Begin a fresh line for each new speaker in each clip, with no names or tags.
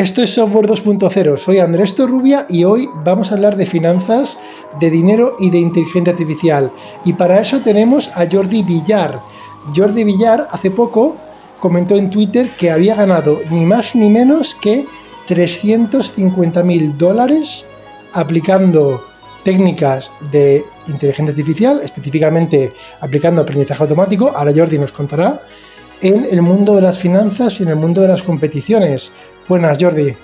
Esto es Software 2.0. Soy Andrés Torrubia y hoy vamos a hablar de finanzas, de dinero y de inteligencia artificial. Y para eso tenemos a Jordi Villar. Jordi Villar hace poco comentó en Twitter que había ganado ni más ni menos que 350 mil dólares aplicando técnicas de inteligencia artificial, específicamente aplicando aprendizaje automático. Ahora Jordi nos contará en el mundo de las finanzas y en el mundo de las competiciones. Buenas, Jordi.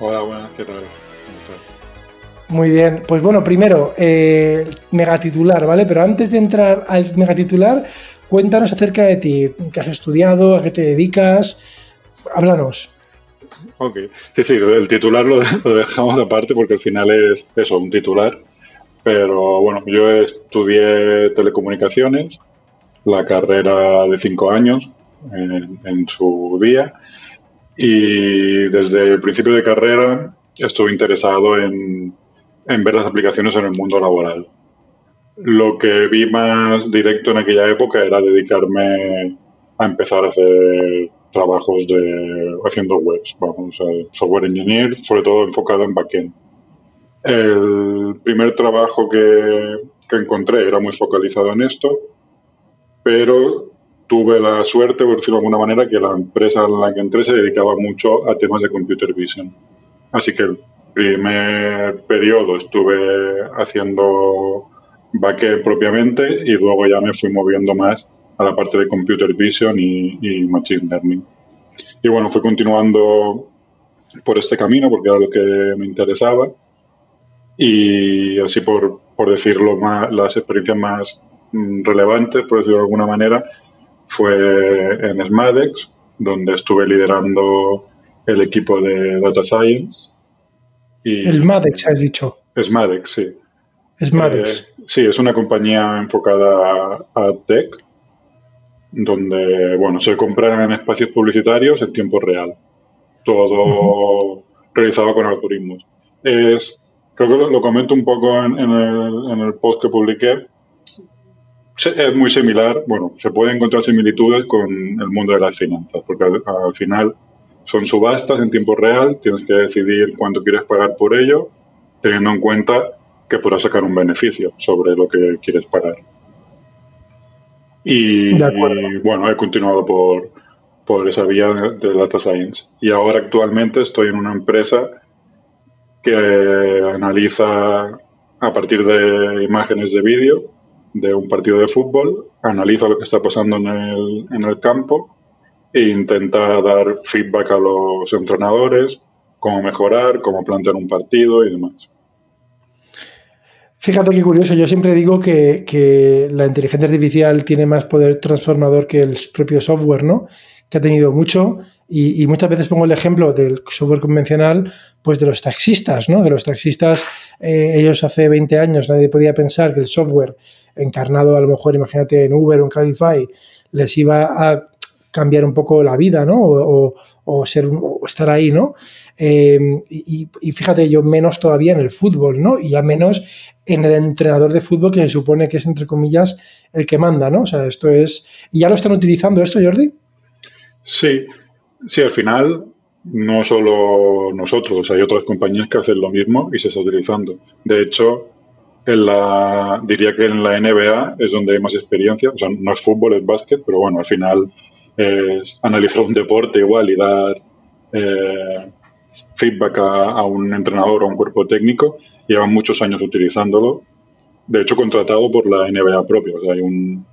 Hola, buenas, ¿qué tal?
Muy bien, pues bueno, primero, eh, megatitular, ¿vale? Pero antes de entrar al megatitular, cuéntanos acerca de ti, qué has estudiado, a qué te dedicas, háblanos.
Ok, sí, sí, el titular lo, dejamos aparte porque al final es eso, un titular, pero bueno, yo estudié telecomunicaciones, la carrera de cinco años en su día, y desde el principio de carrera estuve interesado en, ver las aplicaciones en el mundo laboral. Lo que vi más directo en aquella época era dedicarme a empezar a hacer trabajos de haciendo webs, vamos, software engineer, sobre todo enfocado en backend. El primer trabajo que, que encontré era muy focalizado en esto, pero tuve la suerte, por decirlo de alguna manera, que la empresa en la que entré se dedicaba mucho a temas de computer vision. Así que el primer periodo estuve haciendo backend propiamente y luego ya me fui moviendo más a la parte de computer vision y, machine learning. Y bueno, fui continuando por este camino porque era lo que me interesaba y así por, por decirlo más, las experiencias más mm, relevantes, por decirlo de alguna manera, fue en Smadex, donde estuve liderando el equipo de Data Science.
Y el Madex, has dicho.
Smadex, sí.
Smadex.
Eh, sí, es una compañía enfocada a, tech, donde, bueno, se compran espacios publicitarios en tiempo real. Todo realizado con algoritmos. Es, creo que lo, comento un poco en, el, en el post que publiqué es muy similar, bueno, se pueden encontrar similitudes con el mundo de las finanzas, porque al, final son subastas en tiempo real, tienes que decidir cuánto quieres pagar por ello, teniendo en cuenta que podrás sacar un beneficio sobre lo que quieres pagar. Y, bueno, he continuado por, por esa vía de Data Science. Y ahora actualmente estoy en una empresa que analiza a partir de imágenes de vídeo de un partido de fútbol, analiza lo que está pasando en el, en el campo e intenta dar feedback a los entrenadores, cómo mejorar, cómo plantear un partido y demás.
Fíjate qué curioso, yo siempre digo que, que, la inteligencia artificial tiene más poder transformador que el propio software, ¿no? Que ha tenido mucho y, muchas veces pongo el ejemplo del software convencional, pues de los taxistas, ¿no? De los taxistas, eh, ellos hace 20 años nadie podía pensar que el software encarnado a lo mejor, imagínate, en Uber o en Cabify, les iba a cambiar un poco la vida, ¿no? O, ser, estar ahí, ¿no? Em, y, fíjate, yo menos todavía en el fútbol, ¿no? Y ya menos en el entrenador de fútbol que se supone que es, entre comillas, el que manda, ¿no? O sea, esto es... ¿Y ya lo están utilizando esto, Jordi?
Sí, sí, al final no solo nosotros, hay otras compañías que hacen lo mismo y se está utilizando. De hecho, en la, diría que en la NBA es donde hay más experiencia. O sea, no es fútbol, es básquet, pero bueno, al final es analizar un deporte igual y dar eh, feedback a, un entrenador o a un cuerpo técnico. Llevan muchos años utilizándolo. De hecho, contratado por la NBA propia. O sea, hay un,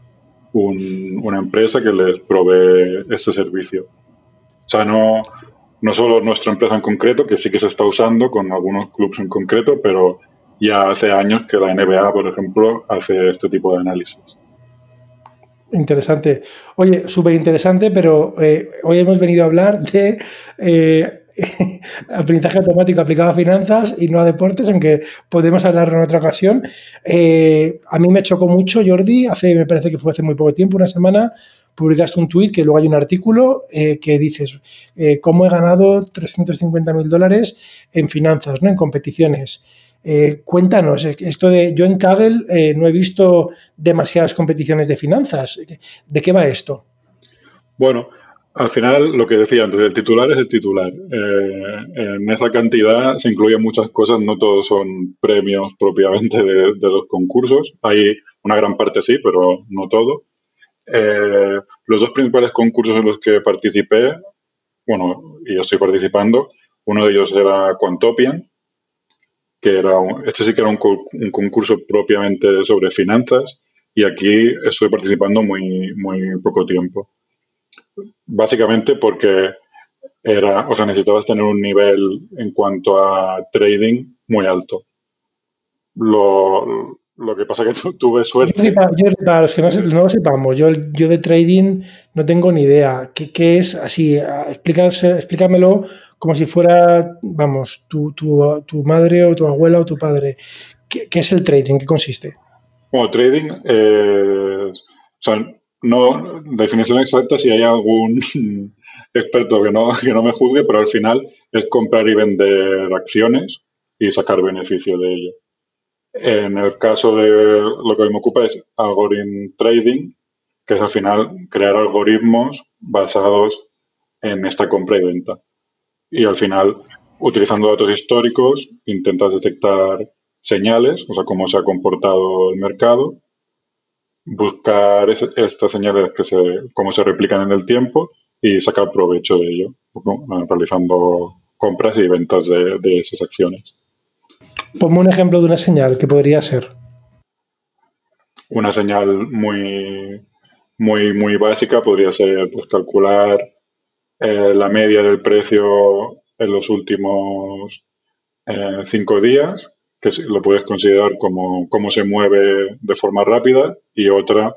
una empresa que les provee este servicio. O sea, no, no solo nuestra empresa en concreto, que sí que se está usando con algunos clubes en concreto, pero ya hace años que la NBA, por ejemplo, hace este tipo de análisis.
Interesante. Oye, súper interesante, pero eh, hoy hemos venido a hablar de eh, aprendizaje automático aplicado a finanzas y no a deportes, aunque podemos hablar en otra ocasión. Eh, a mí me chocó mucho, Jordi, hace, me parece que fue hace muy poco tiempo, una semana, publicaste un tuit que luego hay un artículo que dices cómo he ganado 350 mil dólares en finanzas, ¿no? En competiciones. Eh, cuéntanos, esto de yo en Kaggle eh, no he visto demasiadas competiciones de finanzas. ¿De qué va esto?
Bueno, Al final, lo que decía antes, el titular es el titular. Eh, en esa cantidad se incluyen muchas cosas, no todos son premios propiamente de, los concursos. Hay una gran parte sí, pero no todo. Eh, los dos principales concursos en los que participé, bueno, y yo estoy participando, uno de ellos era Quantopian, que era este sí que era un, un concurso propiamente sobre finanzas, y aquí estoy participando muy, muy poco tiempo básicamente porque era, o sea, necesitabas tener un nivel en cuanto a trading muy alto. Lo, que pasa es que tuve suerte.
para los que no, lo sepamos, yo, yo de trading no tengo ni idea. ¿Qué, es así? explícamelo como si fuera, vamos, tu, madre o tu abuela o tu padre. ¿Qué, es el trading? ¿Qué consiste?
Bueno, trading, eh, no, definición exacta, si hay algún experto que no, que no me juzgue, pero al final es comprar y vender acciones y sacar beneficio de ello. En el caso de lo que me ocupa es algorithm trading, que es al final crear algoritmos basados en esta compra y venta. Y al final, utilizando datos históricos, intentas detectar señales, o sea, cómo se ha comportado el mercado, buscar estas señales que se, cómo se replican en el tiempo y sacar provecho de ello, realizando compras y ventas de, esas acciones.
Ponme un ejemplo de una señal que podría ser.
Una señal muy, muy, muy básica podría ser pues, calcular eh, la media del precio en los últimos eh, cinco días que lo puedes considerar como cómo se mueve de forma rápida y otra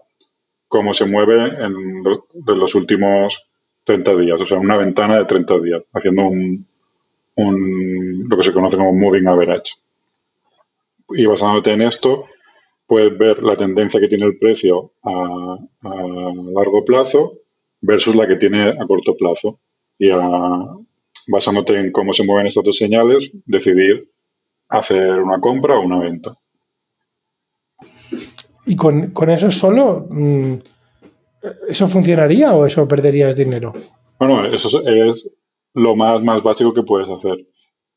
cómo se mueve en, los últimos 30 días, o sea, una ventana de 30 días, haciendo un, lo que se conoce como moving average. Y basándote en esto, puedes ver la tendencia que tiene el precio a, largo plazo versus la que tiene a corto plazo. Y basándote en cómo se mueven estas dos señales, decidir hacer una compra o una venta.
¿Y con, eso solo, mm, eso funcionaría o eso perderías dinero?
Bueno, eso es lo más, más básico que puedes hacer.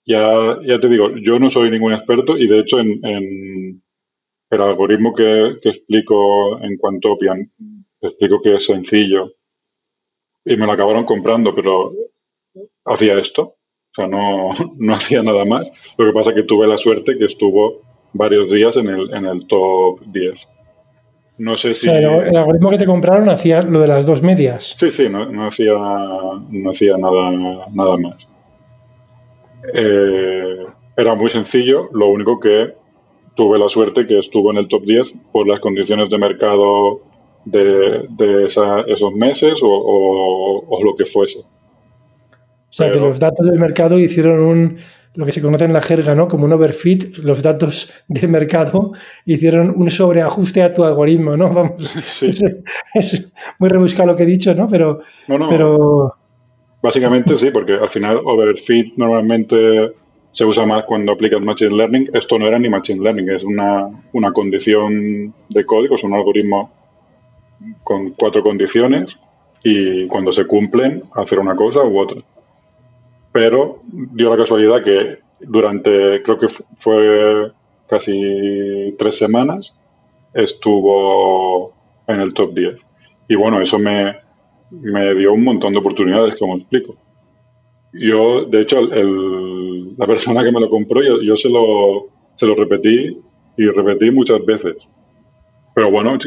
Ya, ya te digo, yo no soy ningún experto y de hecho en, el algoritmo que, que, explico en Quantopian, explico que es sencillo y me lo acabaron comprando, pero hacía esto. O sea, no, no hacía nada más. Lo que pasa es que tuve la suerte que estuvo varios días en el, en el top 10. No sé si.
el algoritmo que te compraron hacía lo de las dos medias.
Sí, sí, no, hacía, no hacía nada, nada más. Eh, era muy sencillo, lo único que tuve la suerte que estuvo en el top 10 por las condiciones de mercado de, de esos meses o, o, lo que fuese.
O sea, que los datos del mercado hicieron un, lo que se conoce en la jerga, ¿no? Como un overfit, los datos del mercado hicieron un sobreajuste a tu algoritmo, ¿no? Vamos, es, muy rebuscado lo que he dicho, ¿no? Pero, pero...
Básicamente sí, porque al final overfit normalmente se usa más cuando aplicas Machine Learning. Esto no era ni Machine Learning, es una, una condición de código, es un algoritmo con cuatro condiciones y cuando se cumplen, hacer una cosa u otra pero dio la casualidad que durante, creo que fue casi tres semanas, estuvo en el top 10. Y bueno, eso me, dio un montón de oportunidades, como explico. Yo, de hecho, la persona que me lo compró, yo, se, lo, se lo repetí y repetí muchas veces. Pero bueno,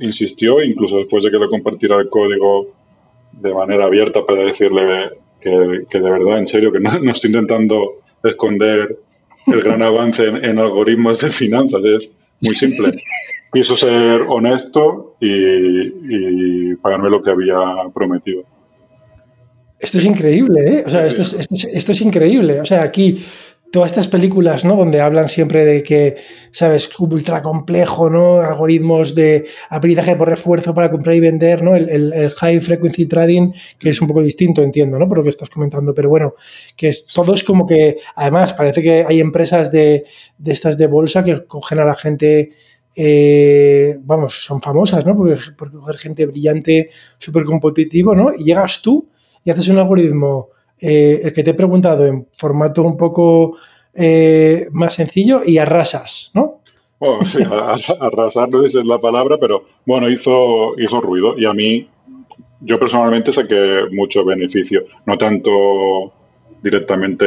insistió, incluso después de que le compartiera el código de manera abierta para decirle que, de verdad, en serio, que no, estoy intentando esconder el gran avance en, algoritmos de finanzas, es muy simple. Quiso ser honesto y, pagarme lo que había prometido.
Esto es increíble, ¿eh? O sea, esto, es, esto, es, increíble. O sea, aquí todas estas películas, ¿no? Donde hablan siempre de que, ¿sabes? Ultra complejo, ¿no? Algoritmos de aprendizaje por refuerzo para comprar y vender, ¿no? El, high frequency trading, que es un poco distinto, entiendo, ¿no? Por lo que estás comentando, pero bueno, que todo es como que, además, parece que hay empresas de, estas de bolsa que cogen a la gente, eh, vamos, son famosas, ¿no? Porque, porque coger gente brillante, súper competitivo, ¿no? Y llegas tú y haces un algoritmo, eh, el que te he preguntado, en formato un poco eh, más sencillo y arrasas, ¿no?
Sí, arrasar no es la palabra, pero bueno, hizo, hizo ruido y a mí, yo personalmente saqué mucho beneficio, no tanto directamente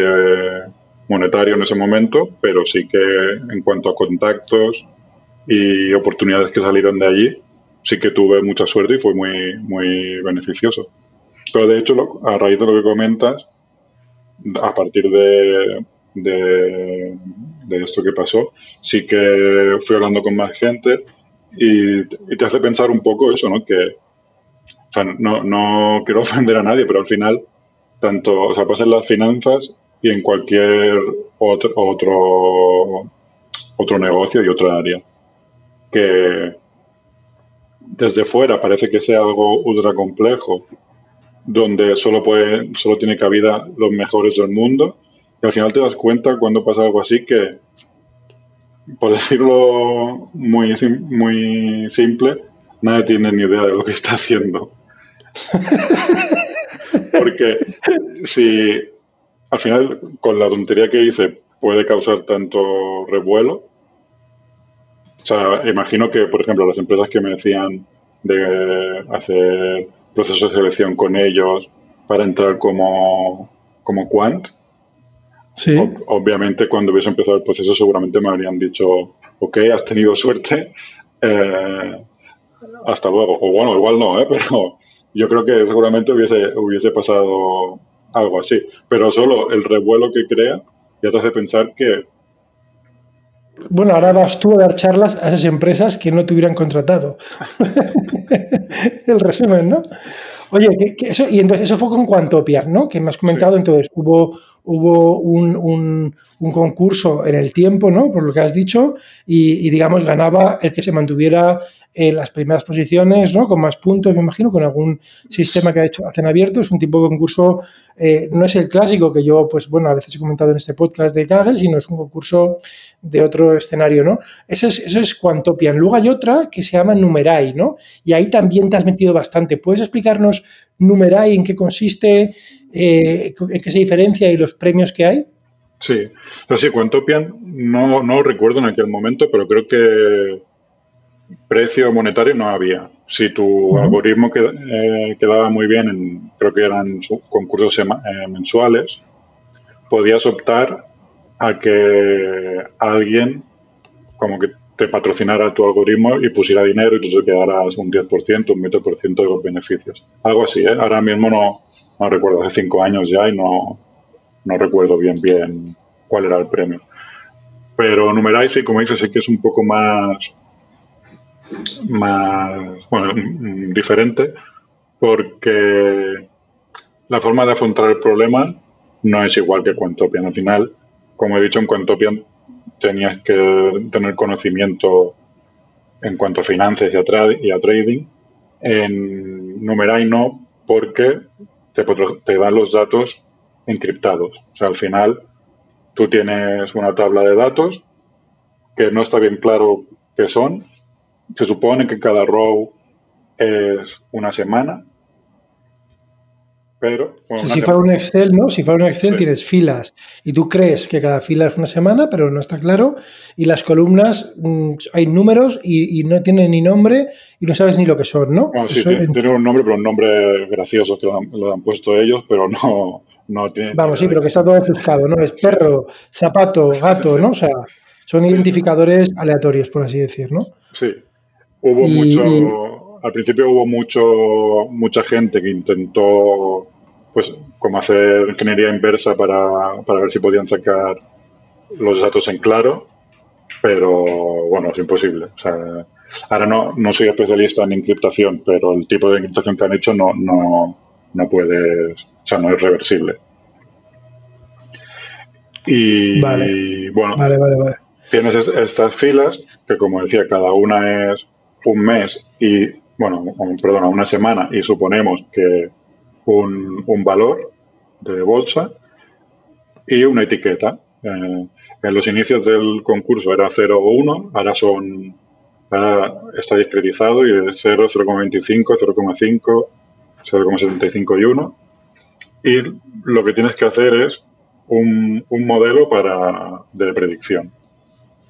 monetario en ese momento, pero sí que en cuanto a contactos y oportunidades que salieron de allí, sí que tuve mucha suerte y fue muy, muy beneficioso. Pero de hecho, a raíz de lo que comentas, a partir de, de, esto que pasó, sí que fui hablando con más gente y, te hace pensar un poco eso, ¿no? Que, o sea, no, no quiero ofender a nadie, pero al final, tanto, o sea, pasa en las finanzas y en cualquier otro, otro, otro negocio y otra área. Que desde fuera parece que sea algo ultra complejo, donde solo, puede, solo tiene cabida los mejores del mundo, y al final te das cuenta cuando pasa algo así que, por decirlo muy, muy simple, nadie tiene ni idea de lo que está haciendo. Porque si al final, con la tontería que hice, puede causar tanto revuelo. O sea, imagino que, por ejemplo, las empresas que me decían de hacer procesos de selección con ellos para entrar como, como quant,
Sí.
obviamente, cuando hubiese empezado el proceso, seguramente me habrían dicho, ok, has tenido suerte, eh, hasta luego. O bueno, igual no, ¿eh? pero yo creo que seguramente hubiese, hubiese pasado algo así. Pero solo el revuelo que crea ya te hace pensar que...
Bueno, ahora vas tú a dar charlas a esas empresas que no te hubieran contratado. el resumen, ¿no? Oye, eso, y entonces eso fue con Quantopia, ¿no? Que me has comentado, entonces hubo, hubo un, concurso en el tiempo, ¿no? Por lo que has dicho, y, digamos ganaba el que se mantuviera las primeras posiciones, ¿no? Con más puntos, me imagino, con algún sistema que ha hecho hacen abierto. Es un tipo de concurso, eh, no es el clásico que yo, pues bueno, a veces he comentado en este podcast de Kaggle, sino es un concurso de otro escenario, ¿no? Eso es, eso es Quantopia. Luego hay otra que se llama Numerai, ¿no? Y ahí también te has metido bastante. ¿Puedes explicarnos Numerai en qué consiste, eh, en qué se diferencia y los premios que hay?
Sí, entonces sí, Quantopian no, no recuerdo en aquel momento, pero creo que precio monetario no había. Si tu algoritmo eh, quedaba muy bien, en, creo que eran concursos eh, mensuales, podías optar a que alguien como que te patrocinara tu algoritmo y pusiera dinero y tú te quedaras un 10%, un 20% de los beneficios. Algo así, ¿eh? Ahora mismo no, no recuerdo, hace cinco años ya y no, no recuerdo bien bien cuál era el premio. Pero Numerai sí, como dices, sí que es un poco más más, bueno, diferente, porque la forma de afrontar el problema no es igual que Quantopian. Al final, como he dicho, en Quantopian tenías que tener conocimiento en cuanto a finanzas y a, y a trading. En Numerai no, porque te, te dan los datos encriptados. O sea, al final tú tienes una tabla de datos que no está bien claro qué son se supone que cada row es una semana, pero...
si fuera un Excel, ¿no? Si fuera un Excel tienes filas y tú crees que cada fila es una semana, pero no está claro. Y las columnas mm, hay números y, no tienen ni nombre y no sabes ni lo que son, ¿no?
sí, tiene, un nombre, pero un nombre gracioso que lo han, puesto ellos, pero no, no tiene...
Vamos, sí, pero que está todo ofuscado, ¿no? Es perro, zapato, gato, ¿no? O sea, son identificadores aleatorios, por así decir, ¿no?
Sí, Hubo mucho, al principio hubo mucho, mucha gente que intentó, pues, como hacer ingeniería inversa para, para ver si podían sacar los datos en claro, pero bueno, es imposible. O sea, ahora no, no soy especialista en encriptación, pero el tipo de encriptación que han hecho no, no, no puede, o sea, no es reversible. Y,
vale.
bueno,
vale, vale, vale.
tienes estas filas que, como decía, cada una es un mes y, bueno, perdona, una semana y suponemos que un, un valor de bolsa y una etiqueta. Eh, en los inicios del concurso era 0 o 1, ahora son ahora está discretizado y es 0, 0,25, 0,5, 0,75 y 1. y lo que tienes que hacer es un, modelo para, de predicción.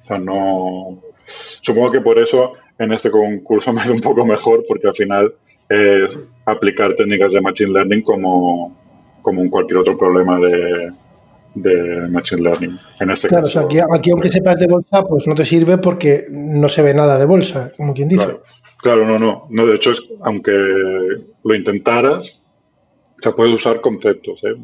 O sea, no. Supongo que por eso en este concurso me da un poco mejor, porque al final es aplicar técnicas de Machine Learning como, como en cualquier otro problema de, de Machine Learning. En este
claro, o sea, aquí, aquí, aunque sepas de bolsa, pues no te sirve porque no se ve nada de bolsa, como quien dice.
Claro, no, no, no. De hecho, es, aunque lo intentaras, se puede usar conceptos. ¿eh?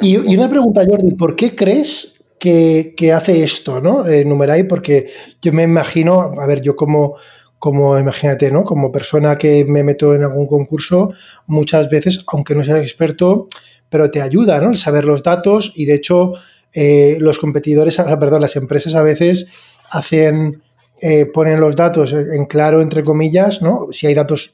y, una pregunta, Jordi, ¿por qué crees que, hace esto, ¿no? Eh, Numerai, porque yo me imagino, a ver, yo como, como, imagínate, ¿no? Como persona que me meto en algún concurso, muchas veces, aunque no seas experto, pero te ayuda, ¿no? El saber los datos y de hecho eh, los competidores, perdón, las empresas a veces hacen, eh, ponen los datos en claro, entre comillas, ¿no? Si hay datos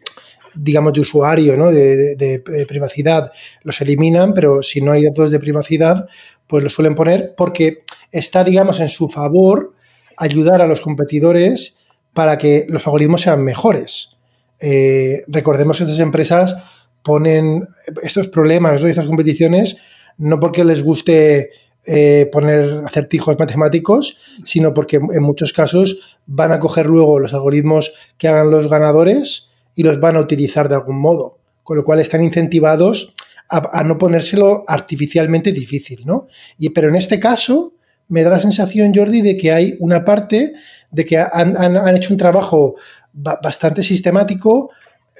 digamos, de usuario, ¿no? De, privacidad, los eliminan, pero si no hay datos de privacidad, pues los suelen poner porque está, digamos, en su favor ayudar a los competidores para que los algoritmos sean mejores. Eh, recordemos que estas empresas ponen estos problemas, estas competiciones, no porque les guste eh, poner acertijos matemáticos, sino porque en muchos casos van a coger luego los algoritmos que hagan los ganadores y los van a utilizar de algún modo, con lo cual están incentivados a, no ponérselo artificialmente difícil, ¿no? Y, pero en este caso me da la sensación, Jordi, de que hay una parte de que han, hecho un trabajo bastante sistemático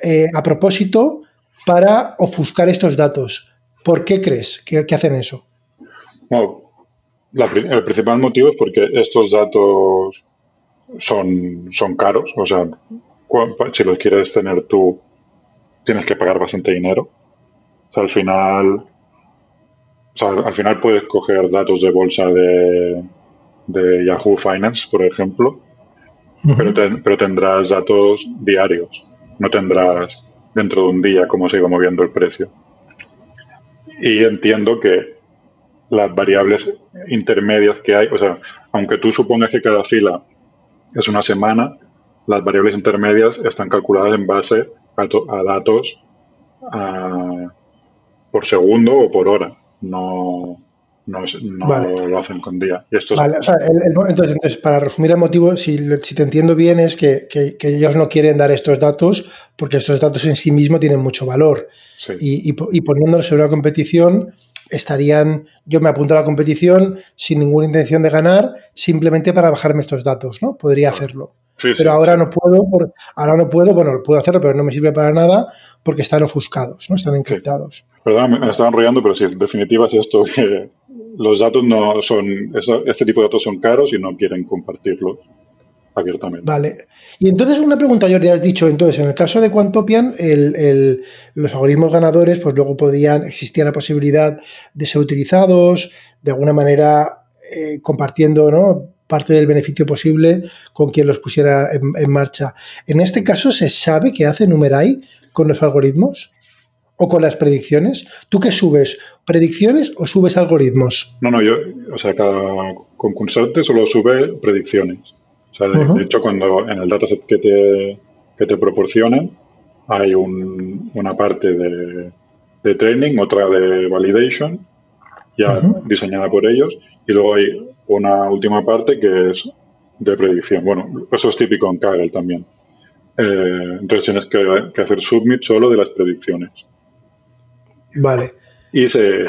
eh, a propósito para ofuscar estos datos. ¿Por qué crees que, hacen eso?
el principal motivo es porque estos datos son, son caros, o sea, si los quieres tener tú, tienes que pagar bastante dinero. O sea, al final, al final puedes coger datos de bolsa de, Yahoo Finance, por ejemplo, pero, pero tendrás datos diarios, no tendrás dentro de un día cómo se iba moviendo el precio. Y entiendo que las variables intermedias que hay, o sea, aunque tú supongas que cada fila es una semana, las variables intermedias están calculadas en base a, datos por segundo o por hora. No, no, lo hacen con día.
entonces, para resumir el motivo, si, te entiendo bien, es que, ellos no quieren dar estos datos porque estos datos en sí mismos tienen mucho valor. Y, y, poniéndolos sobre una competición, estarían, yo me apunto a la competición sin ninguna intención de ganar, simplemente para bajarme estos datos, ¿no? Podría hacerlo pero ahora no puedo, por, ahora no puedo, bueno, puedo hacerlo, pero no me sirve para nada porque están ofuscados, ¿no? Están encriptados.
Perdón, me estaba enrollando, pero sí, en definitiva es esto que los datos no son, este tipo de datos son caros y no quieren compartirlos abiertamente.
Vale. Y entonces una pregunta, Jordi, has dicho, entonces, en el caso de Quantopian, los algoritmos ganadores, pues luego podían, existía la posibilidad de ser utilizados, de alguna manera eh, compartiendo, ¿no? parte del beneficio posible con quien los pusiera en, marcha. En este caso, ¿se sabe qué hace Numerai con los algoritmos? ¿O con las predicciones? ¿Tú qué subes? ¿Predicciones o subes algoritmos?
No, no, yo, o sea, cada concursante solo sube predicciones. O sea, de, hecho, cuando en el dataset que te, que te proporcionan, hay una parte de, training, otra de validation, ya diseñada por ellos, y luego hay una última parte que es de predicción. Bueno, eso es típico en Kaggle también. Eh, entonces tienes que, hacer submit solo de las predicciones.
Vale.
Y se...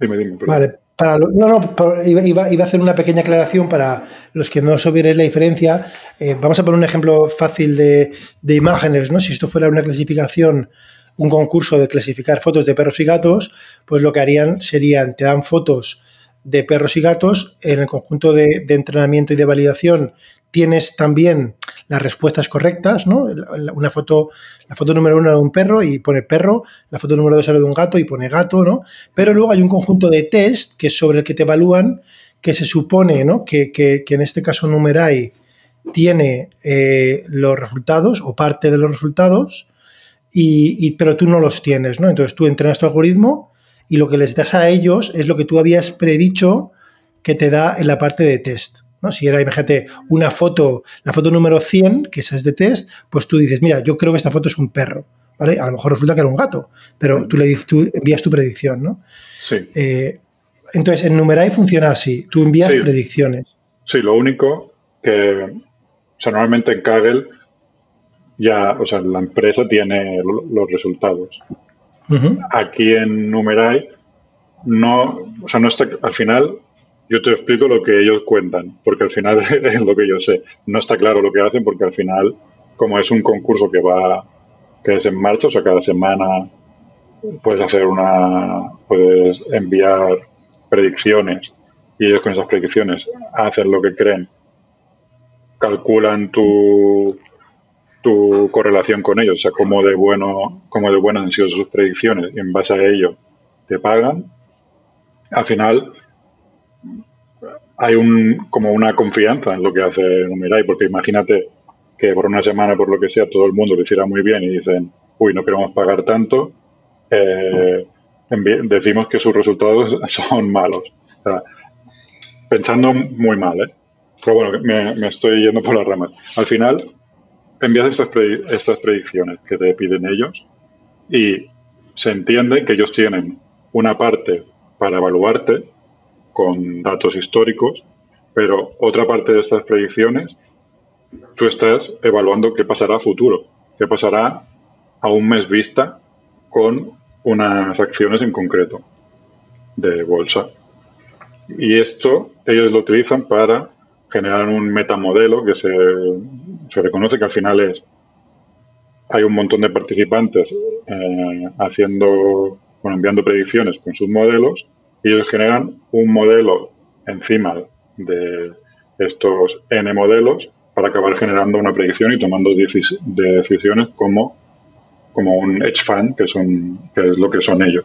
Dime, dime. Vale. Para no, no, iba, a hacer una pequeña aclaración para los que no supierais la diferencia. Eh, vamos a poner un ejemplo fácil de, de, imágenes, ¿no? Si esto fuera una clasificación, un concurso de clasificar fotos de perros y gatos, pues lo que harían serían, te dan fotos de perros y gatos, en el conjunto de, entrenamiento y de validación tienes también las respuestas correctas, ¿no? Una foto, la foto número uno de un perro y pone perro, la foto número dos era de un gato y pone gato, ¿no? Pero luego hay un conjunto de test que sobre el que te evalúan, que se supone, ¿no? Que, en este caso Numerai tiene eh, los resultados o parte de los resultados, y, pero tú no los tienes, ¿no? Entonces tú entrenas tu algoritmo y lo que les das a ellos es lo que tú habías predicho que te da en la parte de test. ¿No? Si era, imagínate, una foto, la foto número 100, que esa es de test, pues tú dices, mira, yo creo que esta foto es un perro, ¿vale? A lo mejor resulta que era un gato, pero tú le dices, tú envías tu predicción, ¿no?
Sí.
Eh, entonces, en Numerai funciona así, tú envías predicciones.
Sí, lo único que, o sea, normalmente en Kaggle ya, o sea, la empresa tiene los resultados. Aquí en Numerai no, o sea, no está, al final yo te explico lo que ellos cuentan, porque al final es lo que yo sé. No está claro lo que hacen porque al final, como es un concurso que va, que es en marcha, o sea, cada semana puedes hacer una, puedes enviar predicciones y ellos con esas predicciones hacen lo que creen, calculan tu, tu correlación con ellos, o sea, cómo de bueno, cómo de buenas han sido sus predicciones y en base a ello te pagan. Al final hay un como una confianza en lo que hace Numerai, porque imagínate que por una semana, por lo que sea, todo el mundo lo hiciera muy bien y dicen, uy, no queremos pagar tanto, eh, decimos que sus resultados son malos. pensando muy mal, ¿eh? Pero bueno, me, estoy yendo por las ramas. Al final, envías estas, estas predicciones que te piden ellos y se entiende que ellos tienen una parte para evaluarte con datos históricos, pero otra parte de estas predicciones, tú estás evaluando qué pasará a futuro, qué pasará a un mes vista con unas acciones en concreto de bolsa. Y esto ellos lo utilizan para generar un metamodelo que se, se reconoce que al final es hay un montón de participantes eh, haciendo, bueno, enviando predicciones con sus modelos ellos generan un modelo encima de estos N modelos para acabar generando una predicción y tomando decisiones como como un hedge fund, que, son, que es lo que son ellos.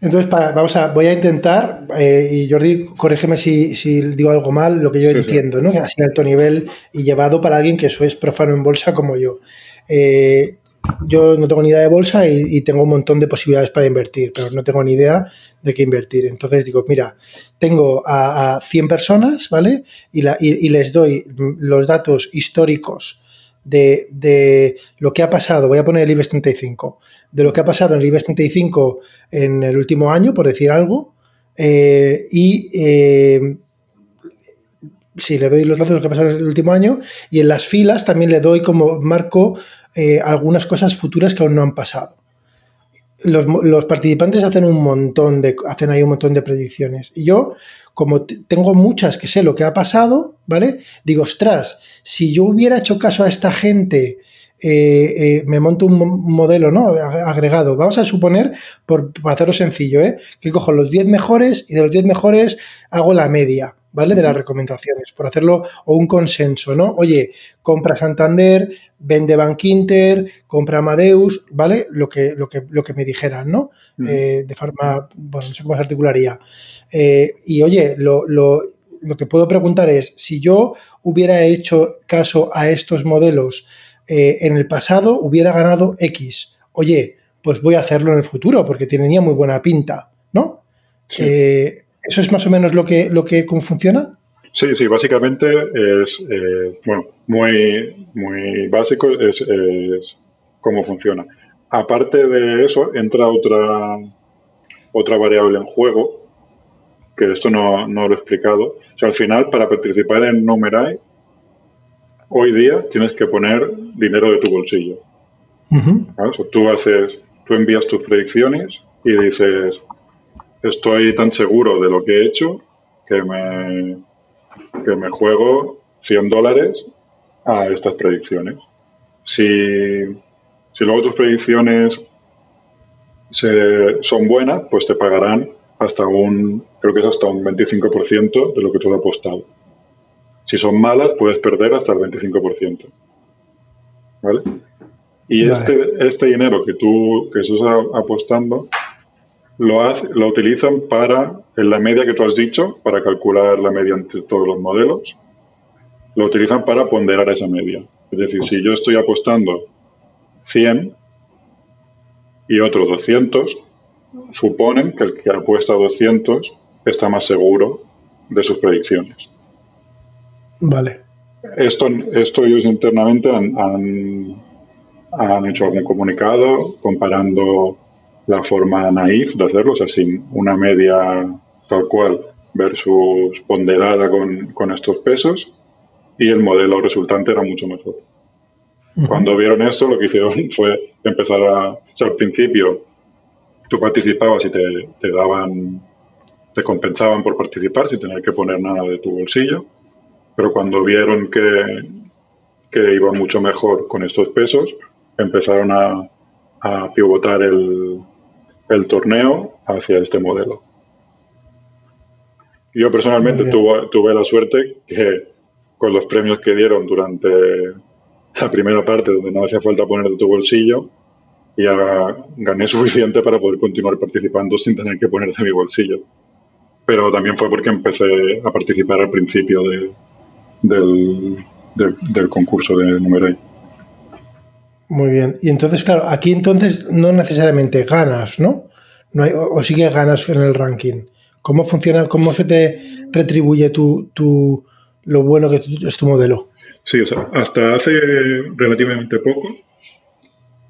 Entonces, vamos a, voy a intentar, eh, y Jordi, corrígeme si, digo algo mal, lo que yo entiendo, ¿no? Así alto nivel y llevado para alguien que eso es profano en bolsa como yo. Eh, yo no tengo ni idea de bolsa y, tengo un montón de posibilidades para invertir, pero no tengo ni idea de qué invertir. Entonces digo, mira, tengo a, 100 personas, ¿vale? Y, y, les doy los datos históricos de, lo que ha pasado, voy a poner el IBEX 35, de lo que ha pasado en el IBEX 35 en el último año, por decir algo, eh, y eh, si le doy los datos de lo que ha pasado en el último año, y en las filas también le doy como marco eh, algunas cosas futuras que aún no han pasado. Los, participantes hacen un montón de, hacen ahí un montón de predicciones. Y yo como tengo muchas que sé lo que ha pasado, ¿vale? Digo, ostras, si yo hubiera hecho caso a esta gente, eh, eh, me monto un modelo ¿no? agregado. Vamos a suponer, por, hacerlo sencillo, ¿eh? que cojo los 10 mejores y de los 10 mejores hago la media. ¿Vale? De las recomendaciones, por hacerlo, o un consenso, ¿no? Oye, compra Santander, vende Bank Inter, compra Amadeus, ¿vale? Lo que, lo que, lo que me dijeran, ¿no? de forma, bueno, no sé cómo se articularía. Eh, y oye, lo, lo, lo, que puedo preguntar es, si yo hubiera hecho caso a estos modelos eh, en el pasado, hubiera ganado X. Oye, pues voy a hacerlo en el futuro porque tenía muy buena pinta, ¿no? Eh, ¿Eso es más o menos lo que, lo que cómo funciona?
Sí, sí, básicamente es, bueno, muy, muy básico, es, es, cómo funciona. Aparte de eso, entra otra, otra variable en juego, que esto no, lo he explicado. O sea, al final, para participar en Numerai, hoy día tienes que poner dinero de tu bolsillo. tú haces, tú envías tus predicciones y dices, estoy tan seguro de lo que he hecho que me, que me juego 100 dólares a estas predicciones. Si, si luego tus predicciones se, son buenas, pues te pagarán hasta un, creo que es hasta un 25% de lo que tú has apostado. Si son malas, puedes perder hasta el 25%. ¿Vale? Y Este, este dinero que tú que estás apostando lo, lo utilizan para, en la media que tú has dicho, para calcular la media entre todos los modelos, lo utilizan para ponderar esa media. Es decir, si yo estoy apostando 100 y otros 200, suponen que el que apuesta 200 está más seguro de sus predicciones.
Vale.
Esto, esto ellos internamente han, han hecho algún comunicado comparando la forma naif de hacerlo, o sea, sin una media tal cual versus ponderada con, con estos pesos y el modelo resultante era mucho mejor. Cuando vieron esto, lo que hicieron fue empezar a... O sea, al principio tú participabas y te, te daban, te compensaban por participar sin tener que poner nada de tu bolsillo, pero cuando vieron que, que iba mucho mejor con estos pesos, empezaron a, a pivotar el, el torneo hacia este modelo. Yo personalmente tuve, tuve la suerte que con los premios que dieron durante la primera parte, donde no hacía falta poner de tu bolsillo, ya gané suficiente para poder continuar participando sin tener que poner de mi bolsillo. Pero también fue porque empecé a participar al principio de, del, del, concurso de número
Muy bien. Y entonces, claro, aquí entonces no necesariamente ganas, ¿no? no hay, o, sí que ganas en el ranking. ¿Cómo funciona, cómo se te retribuye tu, tu lo bueno que es tu modelo?
Sí, o sea, hasta hace relativamente poco,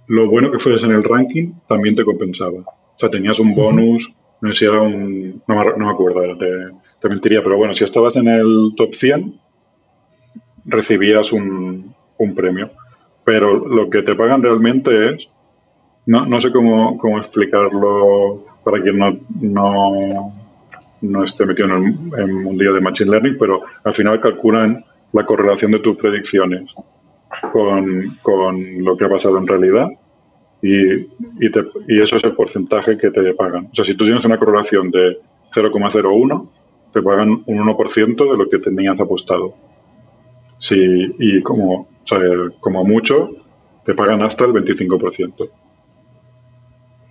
lo bueno que fueras en el ranking también te compensaba. O sea, tenías un bonus, no sé si era un. No, me acuerdo, te, te, mentiría, pero bueno, si estabas en el top 100, recibías un, un premio. Pero lo que te pagan realmente es. No, no sé cómo, cómo explicarlo para quien no, no, no esté metido en, el, un día de Machine Learning, pero al final calculan la correlación de tus predicciones con, con lo que ha pasado en realidad y, y, te, y, eso es el porcentaje que te pagan. O sea, si tú tienes una correlación de 0,01, te pagan un 1% de lo que tenías apostado. Sí, y como, o sea, como mucho, te pagan hasta el 25%.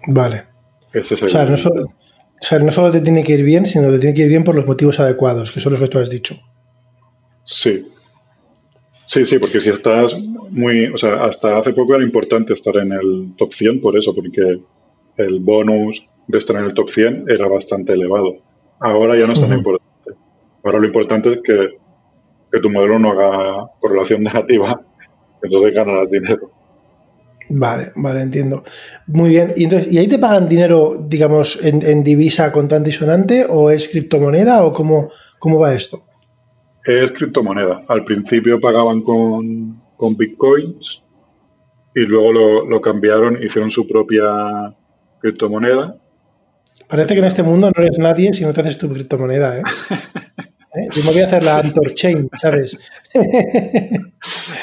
Vale. Ese es el, o, sea, no solo, o sea, no solo te tiene que ir bien, sino que te tiene que ir bien por los motivos adecuados, que son los que tú has dicho.
Sí, Sí, sí, porque si estás muy, o sea, hasta hace poco era importante estar en el top 100 por eso, porque el bonus de estar en el top 100 era bastante elevado. Ahora ya no es tan importante. Ahora lo importante es que, que, tu modelo no haga correlación negativa, entonces ganarás dinero.
Vale, vale, entiendo. Muy bien. ¿Y, entonces, ¿y ahí te pagan dinero, digamos, en, en divisa contante y sonante o es criptomoneda o cómo, cómo va esto?
Es criptomoneda. Al principio pagaban con, con bitcoins y luego lo, lo, cambiaron, hicieron su propia criptomoneda.
Parece que en este mundo no eres nadie si no te haces tu criptomoneda, ¿eh? Yo me voy a hacer la Antorchain, ¿sabes?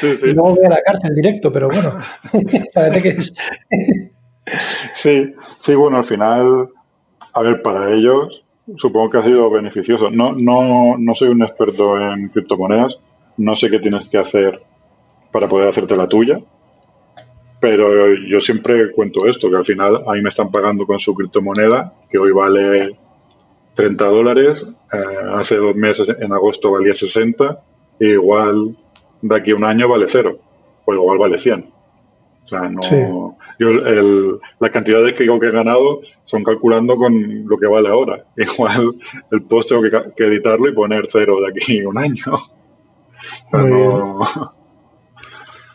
Sí, sí. Y luego voy a la cárcel directo, pero bueno, parece que es...
sí, sí, bueno, al final, a ver, para ellos supongo que ha sido beneficioso. No, no, no soy un experto en criptomonedas, no sé qué tienes que hacer para poder hacerte la tuya, pero yo siempre cuento esto, que al final ahí me están pagando con su criptomoneda, que hoy vale 30 dólares, eh, hace dos meses, en agosto valía 60, e igual de aquí a un año vale cero, o igual vale 100. O sea, no, yo el, la cantidad de que, que he ganado son calculando con lo que vale ahora. Igual el post tengo que, que editarlo y poner cero de aquí a un año.
No...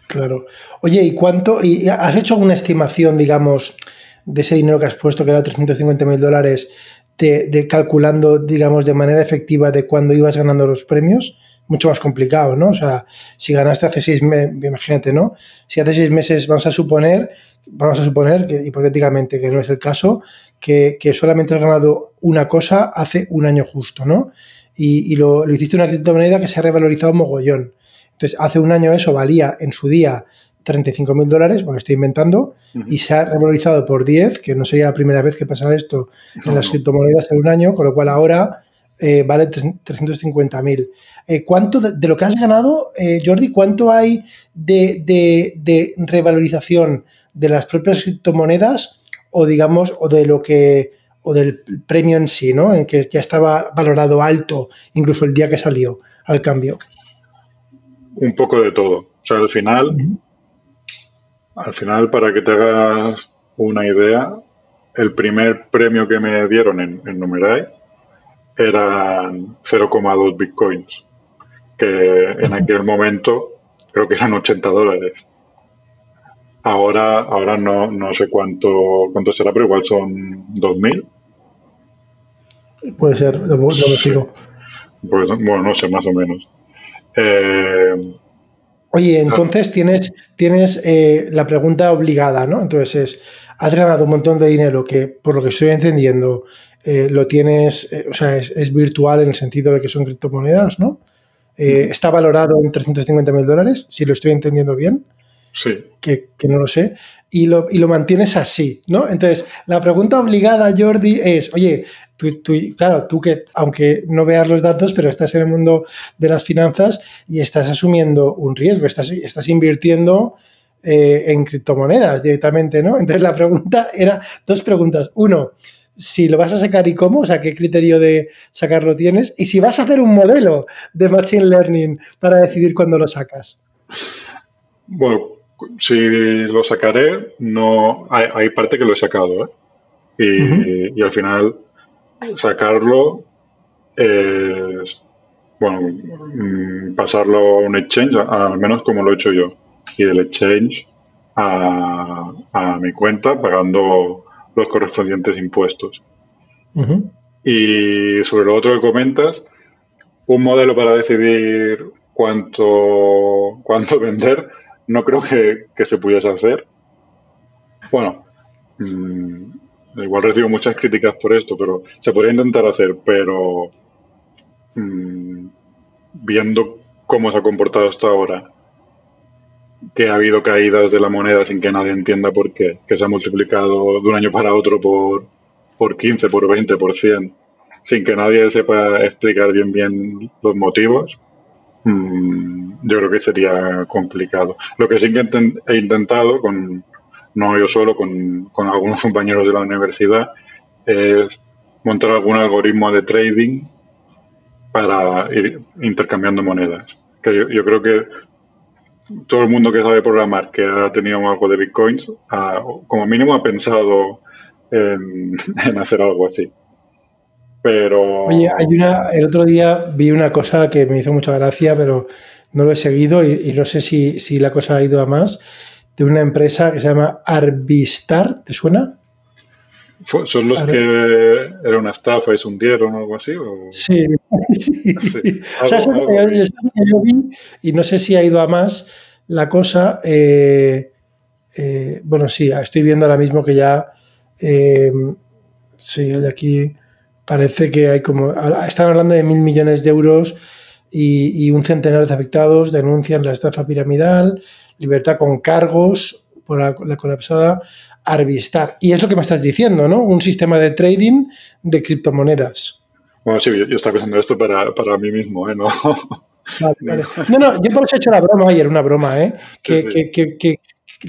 Claro. Oye, ¿y cuánto? ¿Y has hecho alguna estimación, digamos, de ese dinero que has puesto, que era 350 mil dólares, de, calculando, digamos, de manera efectiva de cuándo ibas ganando los premios? mucho más complicado, ¿no? O sea, si ganaste hace seis meses, imagínate, ¿no? Si hace seis meses vamos a suponer, vamos a suponer que hipotéticamente, que no es el caso, que, que solamente has ganado una cosa hace un año justo, ¿no? Y, y lo, lo, hiciste una criptomoneda que se ha revalorizado mogollón. Entonces, hace un año eso valía en su día 35 mil dólares, bueno, estoy inventando, uh -huh. y se ha revalorizado por 10, que no sería la primera vez que pasa esto en no, las criptomonedas en un año, con lo cual ahora eh, vale 350.000. Eh, ¿Cuánto de, de, lo que has ganado, eh, Jordi, cuánto hay de, de, de, revalorización de las propias criptomonedas o digamos, o de lo que, o del premio en sí, ¿no? En que ya estaba valorado alto, incluso el día que salió al cambio?
Un poco de todo. O sea, al final, uh -huh. Al final, para que te hagas una idea, el primer premio que me dieron en, en Numerai eran 0,2 bitcoins, que en aquel momento creo que eran 80 dólares. Ahora, ahora no, no sé cuánto, cuánto será, pero igual son 2.000.
Puede ser, no lo sigo.
Pues, bueno, no sé, más o menos. Eh,
Oye, entonces tienes, tienes eh, la pregunta obligada, ¿no? Entonces es, has ganado un montón de dinero que, por lo que estoy entendiendo, eh, lo tienes, o sea, es, virtual en el sentido de que son criptomonedas, ¿no? está valorado en 350 mil dólares, si lo estoy entendiendo bien.
Sí.
Que, no lo sé. Y lo, y lo, mantienes así, ¿no? Entonces, la pregunta obligada, Jordi, es, oye, tú, claro, tú que, aunque no veas los datos, pero estás en el mundo de las finanzas y estás asumiendo un riesgo, estás, estás invirtiendo eh, en criptomonedas directamente, ¿no? Entonces, la pregunta era, dos preguntas. Uno, si lo vas a sacar y cómo, o sea, qué criterio de sacarlo tienes, y si vas a hacer un modelo de Machine Learning para decidir cuándo lo sacas.
Bueno, si lo sacaré, no hay, parte que lo he sacado, ¿eh? y, al final sacarlo es, bueno, mm, pasarlo a un exchange, al menos como lo he hecho yo, y el exchange a, mi cuenta pagando los correspondientes impuestos. Y sobre lo otro que comentas, un modelo para decidir cuánto, cuánto vender no creo que, se pudiese hacer. Bueno, mm, igual recibo muchas críticas por esto, pero se podría intentar hacer, pero mm, viendo cómo se ha comportado hasta ahora, que ha habido caídas de la moneda sin que nadie entienda por qué, que se ha multiplicado de un año para otro por, por 15, por 20, por 100, sin que nadie sepa explicar bien bien los motivos, Mm, yo creo que sería complicado. Lo que sí que he intentado, con, no yo solo, con, algunos compañeros de la universidad, es montar algún algoritmo de trading para ir intercambiando monedas. Que yo, creo que todo el mundo que sabe programar, que ha tenido algo de bitcoins, como mínimo ha pensado en hacer algo así. Pero.
Oye, hay una. El otro día vi una cosa que me hizo mucha gracia, pero no lo he seguido y, no sé si, la cosa ha ido a más. De una empresa que se llama Arbistar, ¿te suena?
¿Son los que era una estafa y se hundieron o algo así?
Sí, sí. O sea, que yo, vi y no sé si ha ido a más la cosa. Eh, eh, bueno, sí, estoy viendo ahora mismo que ya. Eh, sí, de aquí parece que hay como, están hablando de mil millones de euros y, un centenar de afectados denuncian la estafa piramidal, libertad con cargos por la, colapsada Arbistar. Y es lo que me estás diciendo, ¿no? Un sistema de trading de criptomonedas.
Bueno, sí, yo, estaba pensando esto para, mí mismo, ¿eh? No.
No, no, yo por eso he hecho la broma ayer, una broma, ¿eh? Que, que,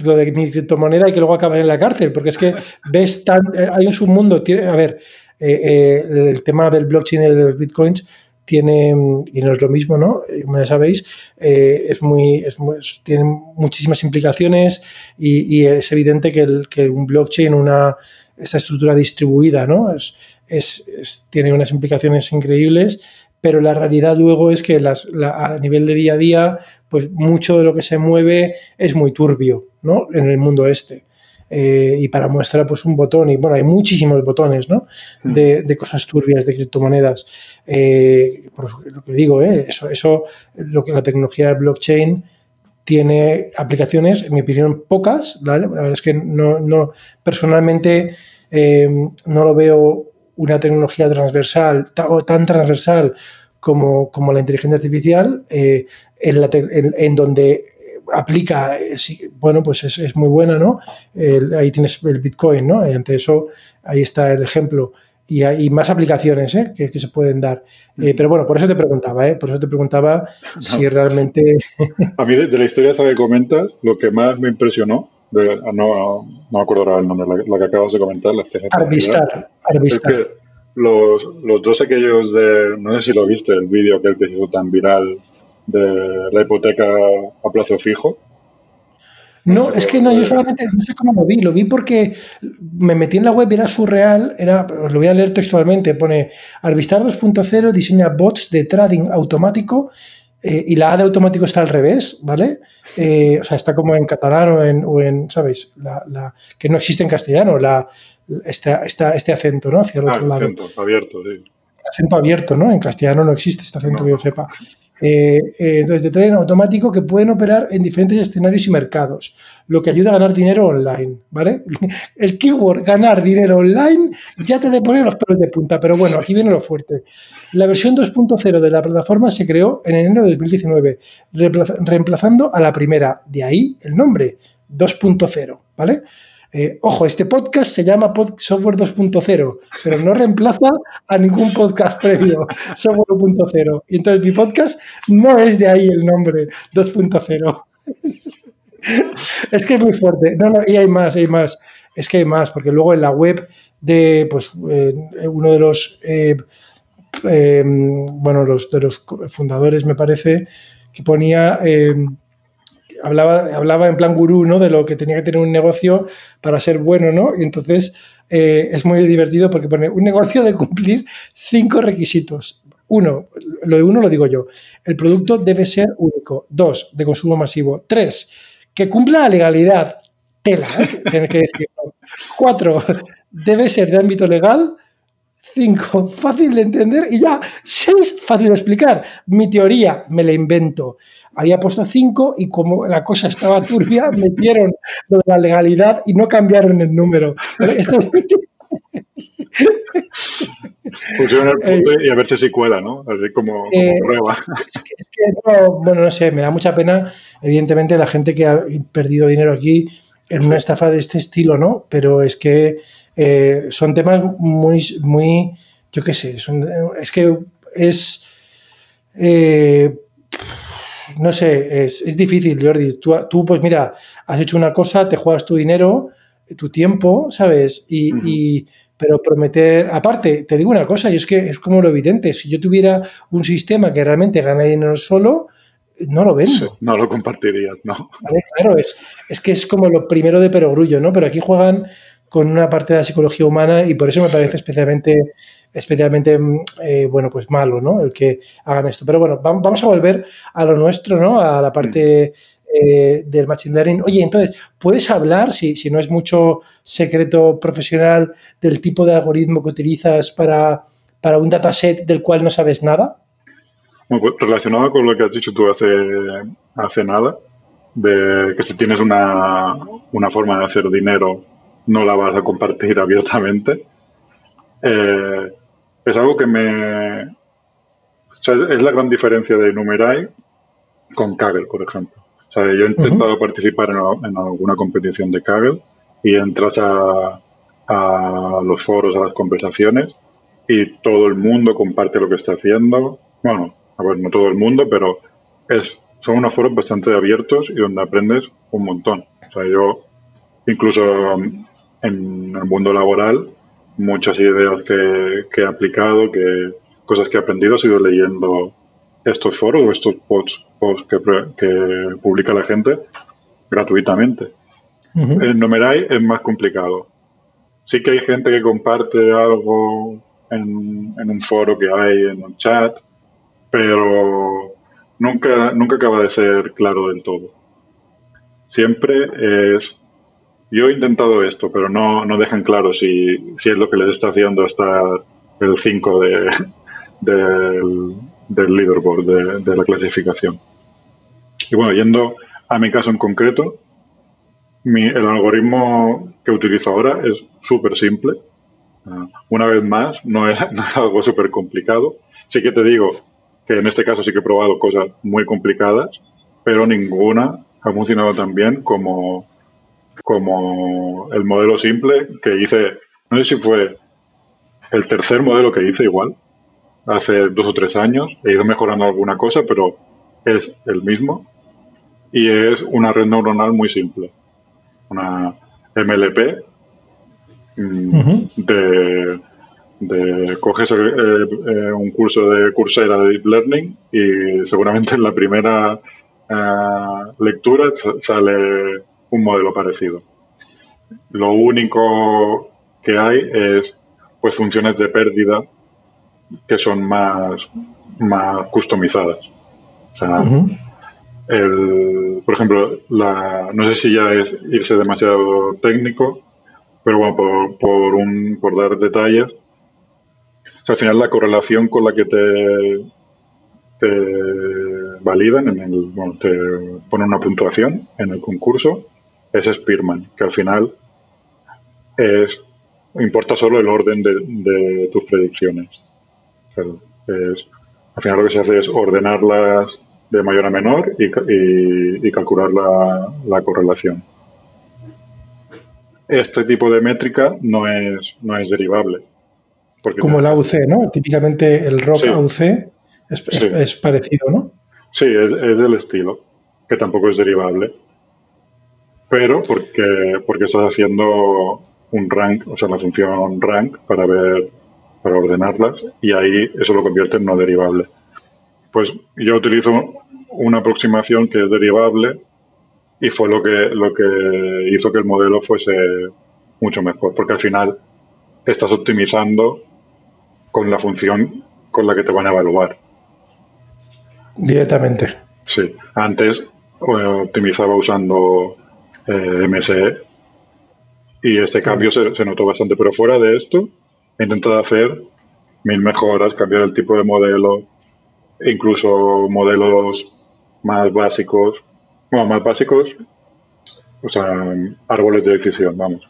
lo de mi criptomoneda y que luego acabe en la cárcel, porque es que ves tan. Eh, hay un submundo, a ver, eh, eh, el tema del blockchain y de los bitcoins tiene, y no es lo mismo, ¿no? Eh, como ya sabéis, es muy, tiene muchísimas implicaciones y, es evidente que, un blockchain, una, esta estructura distribuida, ¿no? Es, tiene unas implicaciones increíbles, pero la realidad luego es que las, a nivel de día a día, pues mucho de lo que se mueve es muy turbio, ¿no? En el mundo este. Eh, y para muestra pues un botón y bueno hay muchísimos botones ¿no? Hmm. de, cosas turbias de criptomonedas eh, por lo que digo ¿eh? eso eso lo que la tecnología de blockchain tiene aplicaciones en mi opinión pocas la verdad es que no, no personalmente no lo veo una tecnología transversal o tan transversal como, como la inteligencia artificial en, en donde aplica, eh, bueno, pues es, muy buena, ¿no? ahí tienes el Bitcoin, ¿no? Y ante eso, ahí está el ejemplo. Y hay más aplicaciones ¿eh? que, se pueden dar. Eh, pero bueno, por eso te preguntaba, ¿eh? Por eso te preguntaba si realmente...
A mí de, la historia esa que comentas, lo que más me impresionó, no, no, me acuerdo ahora el nombre, la, que acabas de comentar, la
Arbistar. Arbistar.
Es que los, los dos aquellos de, no sé si lo viste, el vídeo que se hizo tan viral de la hipoteca a plazo fijo.
No, es que no, yo solamente no sé cómo lo vi, lo vi porque me metí en la web, era surreal, era, lo voy a leer textualmente, pone Arbistar 2.0 diseña bots de trading automático eh, y la A de automático está al revés, ¿vale? Eh, o sea, está como en catalán o en, o en ¿sabes? La, que no existe en castellano, la, este, este acento, ¿no?
Hacia el otro ah, lado. Acento abierto, sí.
Acento abierto, ¿no? En castellano no existe este acento que yo sepa. Eh, eh, entonces, de trading automático que pueden operar en diferentes escenarios y mercados, lo que ayuda a ganar dinero online, ¿vale? El keyword ganar dinero online ya te de poner los pelos de punta, pero bueno, aquí viene lo fuerte. La versión 2.0 de la plataforma se creó en enero de 2019, reemplazando a la primera, de ahí el nombre 2.0, ¿vale? Eh, ojo, este podcast se llama Software 2.0, pero no reemplaza a ningún podcast previo, Software 2.0. Y entonces mi podcast no es de ahí el nombre 2.0. es que es muy fuerte. No, no, y hay más, hay más. Es que hay más, porque luego en la web de pues, eh, uno de los, eh, bueno, los, de los fundadores, me parece, que ponía hablaba, hablaba en plan gurú, ¿no? De lo que tenía que tener un negocio para ser bueno, ¿no? Y entonces eh, es muy divertido porque pone un negocio de cumplir cinco requisitos. Uno, lo de uno lo digo yo, el producto debe ser único. Dos, de consumo masivo. Tres, que cumpla la legalidad. Tela, ¿eh? que decirlo. Cuatro, debe ser de ámbito legal. Cinco, fácil de entender. Y ya, seis, fácil de explicar. Mi teoría, me la invento había puesto 5 y como la cosa estaba turbia, metieron lo de la legalidad y no cambiaron el número. Esto es...
Pusieron el punto y a ver si cuela, ¿no? Así como, eh, prueba.
Es que, bueno, no sé, me da mucha pena, evidentemente, la gente que ha perdido dinero aquí en una estafa de este estilo, ¿no? Pero es que eh, son temas muy, muy, yo qué sé, es que es... Eh, no sé, es, difícil, Jordi. Tú, pues mira, has hecho una cosa, te juegas tu dinero, tu tiempo, ¿sabes? Y, pero prometer, aparte, te digo una cosa, y es que es como lo evidente, si yo tuviera un sistema que realmente gana dinero solo, no lo vendo.
No lo compartirías, ¿no?
Claro, es, es que es como lo primero de perogrullo, ¿no? Pero aquí juegan con una parte de la psicología humana y por eso me parece especialmente especialmente, mm, eh, bueno, pues malo, ¿no? El que hagan esto. Pero bueno, vamos a volver a lo nuestro, ¿no? A la parte eh, del Machine Learning. Oye, entonces, ¿puedes hablar, si, si no es mucho secreto profesional, del tipo de algoritmo que utilizas para, para un dataset del cual no sabes nada?
Bueno, pues relacionado con lo que has dicho tú hace, hace nada, de que si tienes una, una forma de hacer dinero, no la vas a compartir abiertamente. Eh, es algo que me... es la gran diferencia de Numerai con Kaggle, por ejemplo. O sea, yo he intentado participar en, alguna competición de Kaggle y entras a, los foros, a las conversaciones y todo el mundo comparte lo que está haciendo. Bueno, a ver, no todo el mundo, pero es, son unos foros bastante abiertos y donde aprendes un montón. O sea, yo incluso en el mundo laboral muchas ideas que, he aplicado, que cosas que he aprendido, he sido leyendo estos foros o estos posts, que, publica la gente gratuitamente. En Numerai es más complicado. Sí que hay gente que comparte algo en, en, un foro que hay, en un chat, pero nunca, nunca acaba de ser claro del todo. Siempre es yo he intentado esto, pero no, no dejan claro si, si, es lo que les está haciendo hasta el 5 de, del, del leaderboard, de, la clasificación. Y bueno, yendo a mi caso en concreto, mi, el algoritmo que utilizo ahora es súper simple. Uh, una vez más, no es, no es algo súper complicado. Sí que te digo que en este caso sí que he probado cosas muy complicadas, pero ninguna ha funcionado tan bien como como el modelo simple que hice, no sé si fue el tercer modelo que hice igual, hace dos o tres años, he ido mejorando alguna cosa, pero es el mismo. Y es una red neuronal muy simple, una MLP mm, de, de, coges eh, eh, un curso de Coursera de Deep Learning y seguramente en la primera eh, lectura sale un modelo parecido. Lo único que hay es pues funciones de pérdida que son más, más customizadas. O sea, el, por ejemplo, la, no sé si ya es irse demasiado técnico, pero bueno, por, por, un, por dar detalles, al final la correlación con la que te, te validan, en el, bueno, te ponen una puntuación en el concurso, es Spearman, que al final es, importa solo el orden de, tus predicciones. al final lo que se hace es ordenarlas de mayor a menor y, calcular la, correlación. Este tipo de métrica no es, no es derivable.
Como el AUC, ¿no? Típicamente el ROC AUC es, parecido, ¿no?
Sí, es, es, del estilo, que tampoco es derivable. Pero porque, porque estás haciendo un rank, o sea, la función rank para ver, para ordenarlas, y ahí eso lo convierte en no derivable. Pues yo utilizo una aproximación que es derivable y fue lo que, lo que hizo que el modelo fuese mucho mejor, porque al final estás optimizando con la función con la que te van a evaluar.
Directamente.
Sí, antes eh, optimizaba usando eh, MSE y este cambio se, notó bastante, pero fuera de esto he intentado hacer mil mejoras, cambiar el tipo de modelo, incluso modelos más básicos, bueno, más básicos, o sea, árboles de decisión, vamos.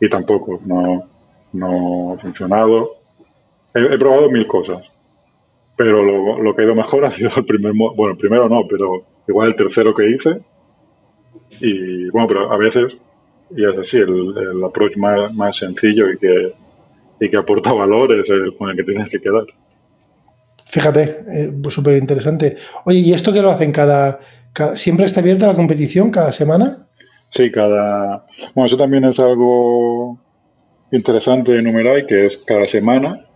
Y tampoco, no, no ha funcionado. He, probado mil cosas, pero lo, lo, que ha ido mejor ha sido el primer, bueno, el primero no, pero igual el tercero que hice. Y bueno, pero a veces, y es así, el, el approach más, más sencillo y que, y que aporta valor es el con el que tienes que quedar.
Fíjate, eh, súper interesante. Oye, ¿y esto qué lo hacen cada, ¿Siempre está abierta la competición cada semana?
Sí, cada... Bueno, eso también es algo interesante de Numerai, que es cada semana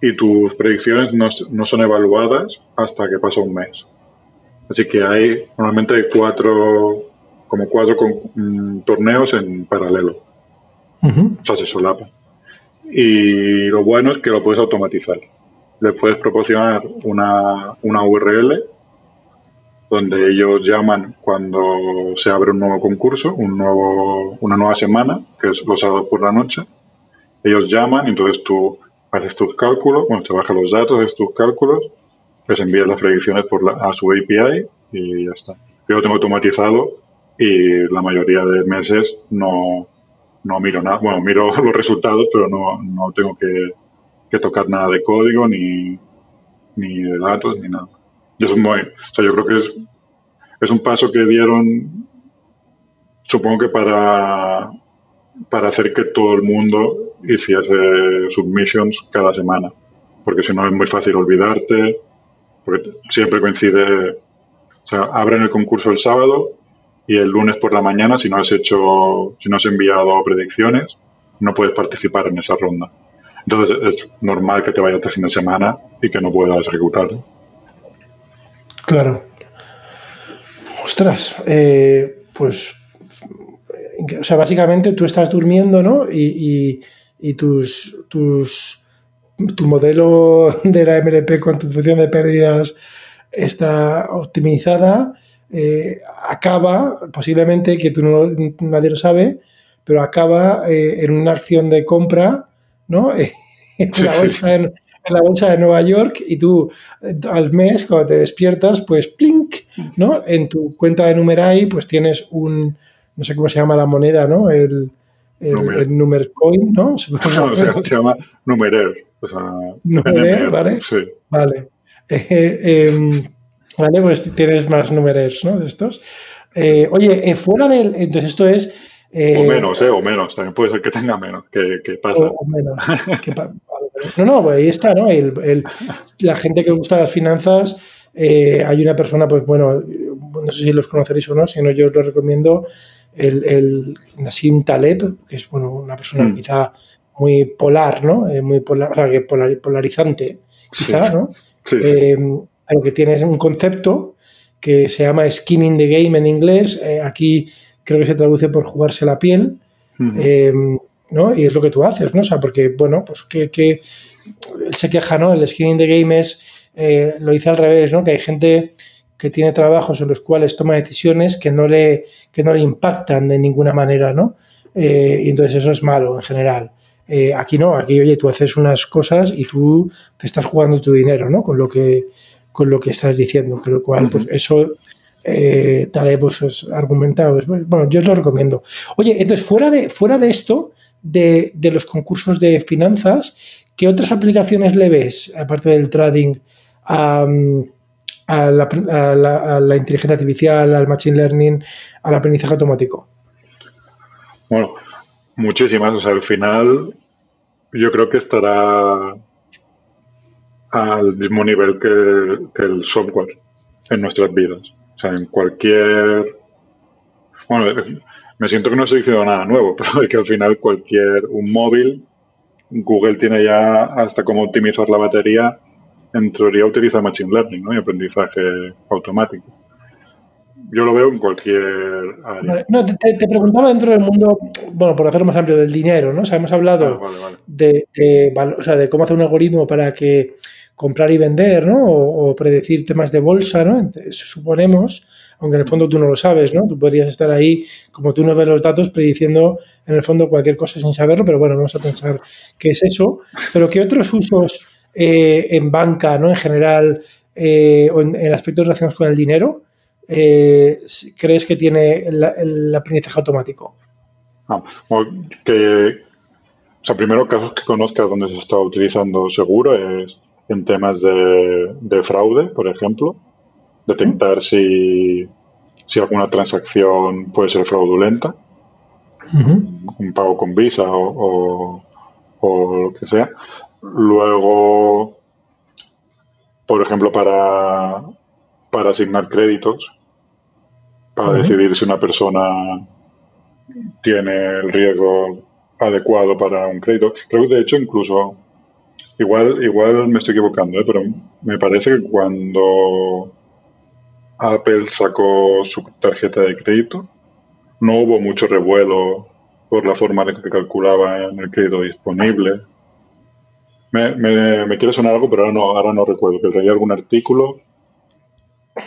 y tus predicciones no, no, son evaluadas hasta que pasa un mes. Así que hay, normalmente hay cuatro, como cuatro mm, torneos en paralelo. O sea, se solapan. Y lo bueno es que lo puedes automatizar le puedes proporcionar una, una URL donde ellos llaman cuando se abre un nuevo concurso, un nuevo, una nueva semana, que es los sábados por la noche. Ellos llaman y entonces tú haces tus cálculos, bueno, te bajas los datos, haces tus cálculos, les envías las predicciones por la, a su API y ya está. Yo lo tengo automatizado y la mayoría de meses no, no miro nada. Bueno, miro los resultados, pero no, no tengo que que tocar nada de código, ni, ni de datos, ni nada. Y eso es o sea, yo creo que es, es un paso que dieron, supongo que para, para hacer que todo el mundo hiciese submissions cada semana, porque si no es muy fácil olvidarte, porque siempre coincide, o sea, abren el concurso el sábado y el lunes por la mañana, si no has hecho, si no has enviado predicciones, no puedes participar en esa ronda. Entonces es normal que te vaya este fin de semana y que no puedas ejecutar.
Claro. Ostras, eh, pues, o sea, básicamente tú estás durmiendo, ¿no? Y, tus, tus, tu modelo de la MLP con tu función de pérdidas está optimizada, eh, acaba, posiblemente, que tú no, nadie lo sabe, pero acaba eh, en una acción de compra ¿no? en, la bolsa de, la bolsa de Nueva York y tú al mes, cuando te despiertas, pues plink, ¿no? En tu cuenta de Numerai, pues tienes un, no sé cómo se llama la moneda, ¿no? El, el, Numer. Coin, ¿no?
Se, llama Numerer.
Numerer, ¿vale? Sí. Vale. Eh, em, vale, pues tienes más Numerers, ¿no? De estos. Eh, oye, eh, fuera del. Entonces, esto es
o menos, ¿eh? O menos. También puede ser que tenga menos, que, pasa. O, menos.
no, no, pues ahí está, ¿no? El, la gente que gusta las finanzas, eh, hay una persona, pues bueno, no sé si los conoceréis o no, si no, yo os lo recomiendo, el, el Nassim Taleb, que es, bueno, una persona mm. quizá muy polar, ¿no? Eh, muy polar, o sea, que polarizante, quizá, ¿no? Sí. Pero que tiene un concepto que se llama skin in the game en inglés. aquí creo que se traduce por jugarse la piel, eh, ¿no? Y es lo que tú haces, ¿no? O sea, porque, bueno, pues que, se queja, ¿no? El skin in the game es, eh, lo dice al revés, ¿no? Que hay gente que tiene trabajos en los cuales toma decisiones que no le, que no le impactan de ninguna manera, ¿no? Eh, y entonces eso es malo en general. Eh, aquí no, aquí, oye, tú haces unas cosas y tú te estás jugando tu dinero, ¿no? Con lo que, con lo que estás diciendo, con lo cual, pues eso eh, tal pues argumentado. Bueno, yo os lo recomiendo. Oye, entonces, fuera de, fuera de esto, de, los concursos de finanzas, ¿qué otras aplicaciones le ves, aparte del trading, a, la, inteligencia artificial, al machine learning, al aprendizaje automático?
Bueno, muchísimas. O sea, al final yo creo que estará al mismo nivel que el software en nuestras vidas. O sea, en cualquier... Bueno, me siento que no estoy diciendo nada nuevo, pero es que al final cualquier... Un móvil, Google tiene ya hasta cómo optimizar la batería. En teoría utiliza Machine Learning ¿no? y aprendizaje automático. Yo lo veo en cualquier área.
No, te, preguntaba dentro del mundo, bueno, por hacerlo más amplio, del dinero, ¿no? O sea, hemos hablado ah, De, o sea, de cómo hacer un algoritmo para que comprar y vender, ¿no? O, predecir temas de bolsa, ¿no? suponemos, aunque en el fondo tú no lo sabes, ¿no? Tú podrías estar ahí, como tú no ves los datos, prediciendo en el fondo cualquier cosa sin saberlo, pero bueno, vamos a pensar que es eso. Pero ¿qué otros usos eh, en banca, ¿no? En general, eh, o en, aspectos relacionados con el dinero, eh, crees que tiene el, aprendizaje automático?
Ah, que, o sea, primero casos que conozcas donde se está utilizando seguro es en temas de, fraude, por ejemplo, detectar si, si, alguna transacción puede ser fraudulenta, un pago con Visa o, lo que sea. Luego, por ejemplo, para, para asignar créditos, para decidir si una persona tiene el riesgo adecuado para un crédito. Creo que de hecho incluso Igual, igual me estoy equivocando, ¿eh? pero me parece que cuando Apple sacó su tarjeta de crédito, no hubo mucho revuelo por la forma en que calculaba el crédito disponible. Me, me, quiere sonar algo, pero ahora no, ahora no recuerdo. Que leí algún artículo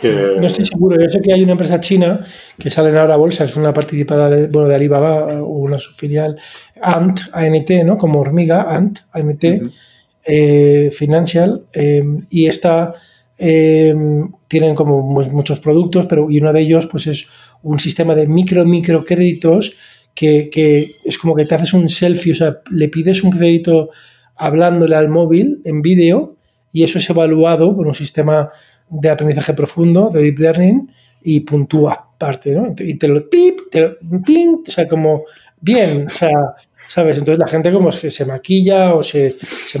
que...
No estoy seguro. Yo sé que hay una empresa china que sale en ahora bolsa, es una participada de, bueno, de Alibaba o una subfilial, Ant, ANT, ¿no? Como hormiga, Ant, ANT. Eh, financial em, y esta em, tienen como muchos productos, pero y uno de ellos pues es un sistema de micro micro créditos que, que, es como que te haces un selfie, o sea, le pides un crédito hablándole al móvil en vídeo y eso es evaluado por un sistema de aprendizaje profundo, de deep learning, y puntúa parte, ¿no? Y te lo pip, te lo o sea, como bien, o sea, ¿sabes? Entonces la gente como que se maquilla o se, se,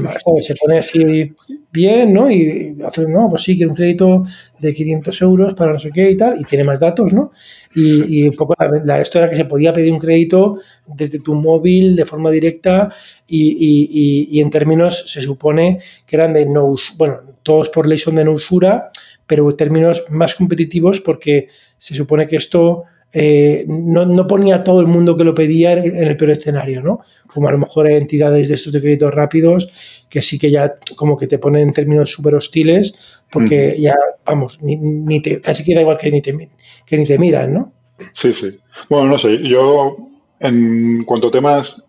pone así bien, ¿no? Y hace, no, pues sí, quiere un crédito de 500 euros para no sé qué y tal, y tiene más datos, ¿no? Y, un poco la, esto era que se podía pedir un crédito desde tu móvil de forma directa y, y en términos, se supone que eran de no, bueno, todos por ley son de no usura, pero en términos más competitivos porque se supone que esto eh, no, no, ponía todo el mundo que lo pedía en el peor escenario, ¿no? Como a lo mejor hay entidades de estos de créditos rápidos que sí que ya como que te ponen en términos súper hostiles porque ya, vamos, ni, te, casi queda igual que ni, te, que ni te miran, ¿no?
Sí, sí. Bueno, no sé, yo en cuanto a temas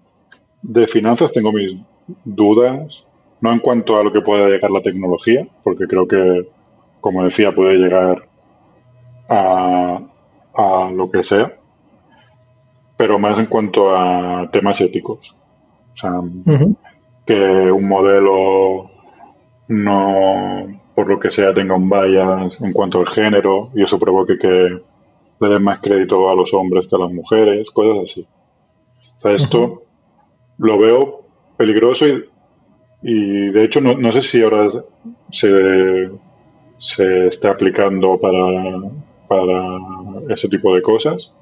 de finanzas tengo mis dudas, no en cuanto a lo que pueda llegar la tecnología, porque creo que, como decía, puede llegar a, a lo que sea, pero más en cuanto a temas éticos. O sea, que un modelo no, por lo que sea, tenga un bias en cuanto al género y eso provoque que le den más crédito a los hombres que a las mujeres, cosas así. O sea, esto lo veo peligroso y, y de hecho no, no, sé si ahora se, se está aplicando para, para ese tipo de cosas.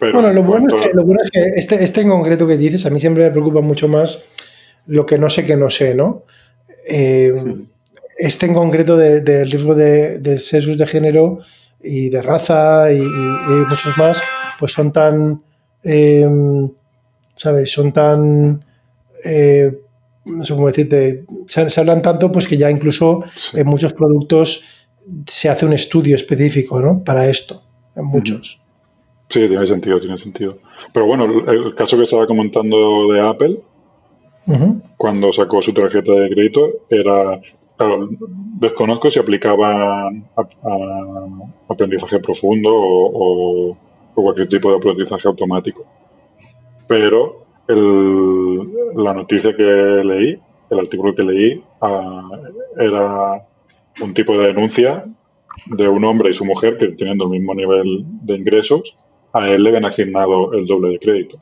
bueno, lo bueno, es que, este, este, en concreto que dices, a mí siempre me preocupa mucho más lo que no sé que no sé, ¿no? Eh, este en concreto del riesgo de, de, sesgos de género y de raza y, muchos más, pues son tan, eh, ¿sabes? Son tan... Eh, no sé cómo decirte, se, hablan tanto pues que ya incluso en muchos productos se hace un estudio específico ¿no? para esto, en muchos.
Sí, tiene sentido, tiene sentido. Pero bueno, el caso que estaba comentando de Apple, cuando sacó su tarjeta de crédito, era, desconozco si aplicaba a, aprendizaje profundo o, cualquier tipo de aprendizaje automático. Pero la noticia que leí, el artículo que leí, ah, era un tipo de denuncia de un hombre y su mujer que teniendo el mismo nivel de ingresos, a él le habían asignado el doble de crédito.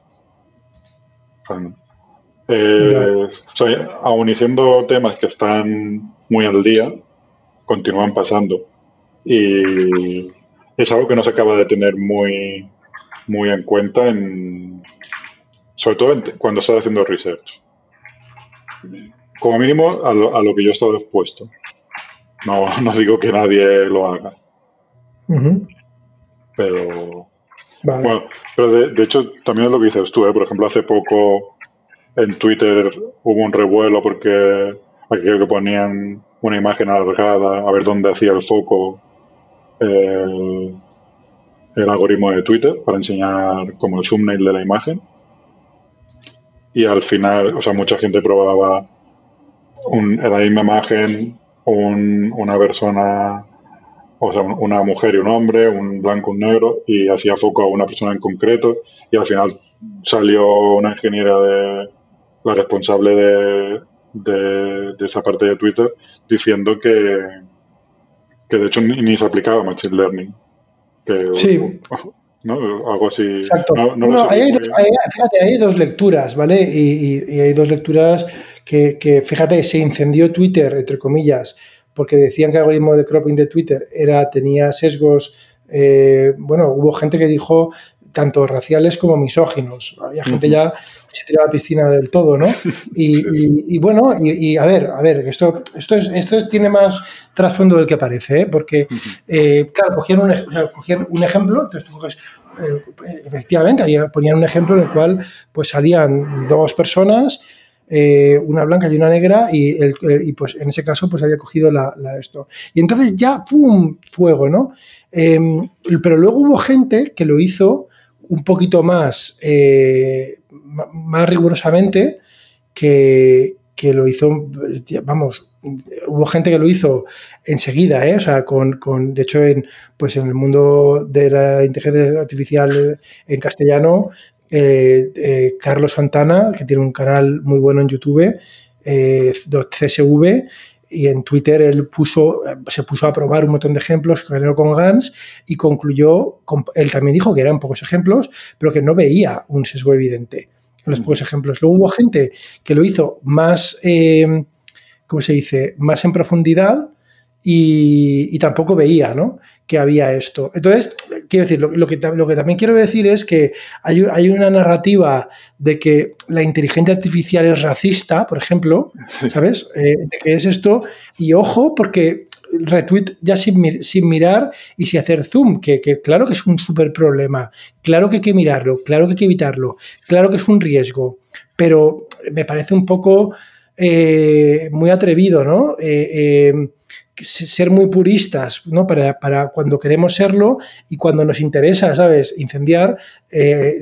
Eh, aun y siendo temas que están muy al día, continúan pasando. Y es algo que no se acaba de tener muy, muy en cuenta, en, sobre todo cuando estás haciendo research. Como mínimo a lo, que yo he estado expuesto. No, no digo que nadie lo haga. Pero. Bueno, pero de, hecho, también es lo que dices tú, ¿eh? por ejemplo, hace poco en Twitter hubo un revuelo porque aquello que ponían una imagen alargada a ver dónde hacía el foco el, algoritmo de Twitter para enseñar como el thumbnail de la imagen. Y al final, o sea, mucha gente probaba un, la misma imagen una persona, o sea, una mujer y un hombre, un blanco y un negro, y hacía foco a una persona en concreto, y al final salió una ingeniera de la responsable de, de, esa parte de Twitter diciendo que, que de hecho ni, se aplicaba Machine Learning.
sí.
¿no? Algo así.
Exacto. hay, fíjate, hay dos lecturas, ¿vale? Y, hay dos lecturas que, que, fíjate, se incendió Twitter, entre comillas, porque decían que el algoritmo de cropping de Twitter era, tenía sesgos. Eh, bueno, hubo gente que dijo tanto raciales como misóginos. Había gente ya se tiraba a la piscina del todo, ¿no? Y, bueno, y, a ver, a ver, esto, esto, es, esto tiene más trasfondo del que parece, ¿eh? porque, eh, claro, cogían un, un, ejemplo, entonces tú coges, eh, efectivamente, ponían un ejemplo en el cual pues salían dos personas, una blanca y una negra, y, y, pues en ese caso pues había cogido la, esto. Y entonces ya, ¡pum!, fuego, ¿no? Em, pero luego hubo gente que lo hizo un poquito más más rigurosamente que, lo hizo, vamos, hubo gente que lo hizo enseguida, ¿eh? o sea, con, de hecho, en, pues en el mundo de la inteligencia artificial en castellano, eh, eh, Carlos Santana, que tiene un canal muy bueno en YouTube, CSV, y en Twitter él puso, se puso a probar un montón de ejemplos con Gans y concluyó, él también dijo que eran pocos ejemplos, pero que no veía un sesgo evidente en los pocos ejemplos. Luego hubo gente que lo hizo más, eh, ¿cómo se dice?, más en profundidad y, tampoco veía, ¿no?, que había esto. Entonces, quiero decir, lo, que, lo que también quiero decir es que hay, hay, una narrativa de que la inteligencia artificial es racista, por ejemplo, ¿sabes? Eh, de que es esto, y ojo, porque retweet ya sin, sin, mirar y sin hacer zoom, que, claro que es un súper problema, claro que hay que mirarlo, claro que hay que evitarlo, claro que es un riesgo, pero me parece un poco eh, muy atrevido, ¿no? Eh, ser muy puristas, ¿no? Para, cuando queremos serlo y cuando nos interesa, ¿sabes? Incendiar,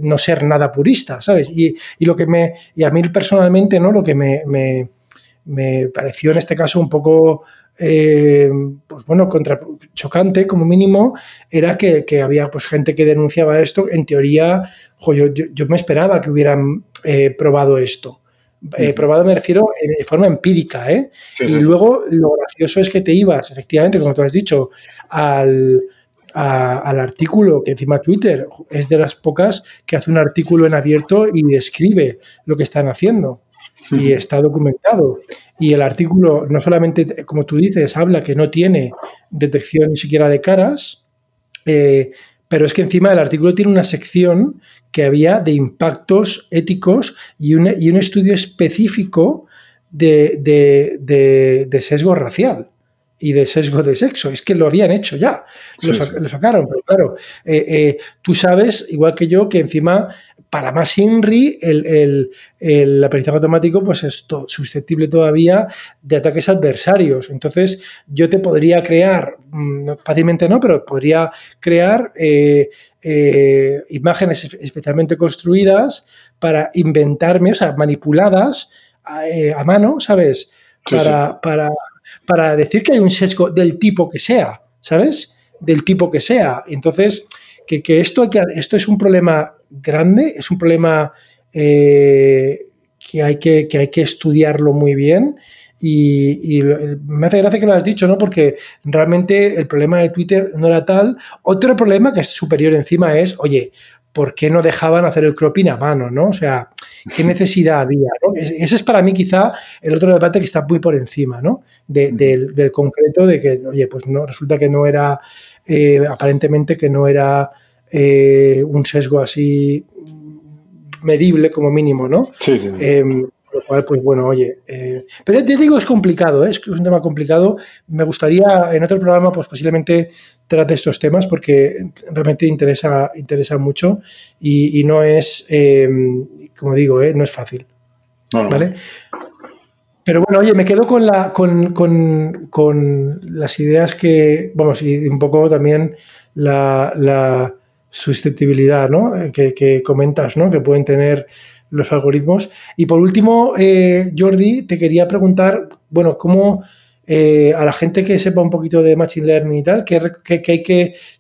no ser nada purista, ¿sabes? Y, lo que me, y a mí personalmente, ¿no? Lo que me, me pareció en este caso un poco eh, pues bueno, contra, chocante como mínimo, era que, había pues gente que denunciaba esto. En teoría, yo, me esperaba que hubieran eh, probado esto. Eh, probado me refiero de forma empírica, ¿eh? y luego lo gracioso es que te ibas, efectivamente, como tú has dicho, al, al artículo que encima Twitter es de las pocas que hace un artículo en abierto y describe lo que están haciendo y está documentado. Y el artículo no solamente, como tú dices, habla que no tiene detección ni siquiera de caras, eh, pero es que encima del artículo tiene una sección que había de impactos éticos y un, y un estudio específico de, de, sesgo racial. y de sesgo de sexo. Es que lo habían hecho ya, lo, sacaron, pero claro, eh, eh, tú sabes, igual que yo, que encima para más INRI, el, el, aprendizaje automático pues es susceptible todavía de ataques adversarios. Entonces, yo te podría crear, mm, fácilmente no, pero podría crear eh, imágenes especialmente construidas para inventarme, o sea, manipuladas a, mano, ¿sabes? Para, para para decir que hay un sesgo del tipo que sea, ¿sabes? Del tipo que sea. Entonces, que, esto, que esto es un problema grande, es un problema eh, que, hay que, hay que estudiarlo muy bien. Y, me hace gracia que lo has dicho, ¿no? Porque realmente el problema de Twitter no era tal. Otro problema que es superior encima es, oye, ¿por qué no dejaban hacer el cropping a mano, ¿no? O sea, ¿qué necesidad había? Ese es para mí quizá el otro debate que está muy por encima, ¿no? del, concreto de que, oye, pues no, resulta que no era, eh, aparentemente que no era eh, un sesgo así medible como mínimo, ¿no? Sí, sí. Em, lo cual, pues bueno, oye, eh, pero te digo, es complicado, es un tema complicado. Me gustaría en otro programa, pues posiblemente trate estos temas porque realmente interesa, interesa mucho y, no es, em, como digo, eh, no es fácil. ¿Vale? Pero bueno, oye, me quedo con, la, con, con, las ideas que, vamos, y un poco también la, susceptibilidad ¿no? que, que, comentas, ¿no? que pueden tener los algoritmos. Y por último, eh, Jordi, te quería preguntar, bueno, ¿cómo eh, a la gente que sepa un poquito de Machine Learning y tal, ¿qué,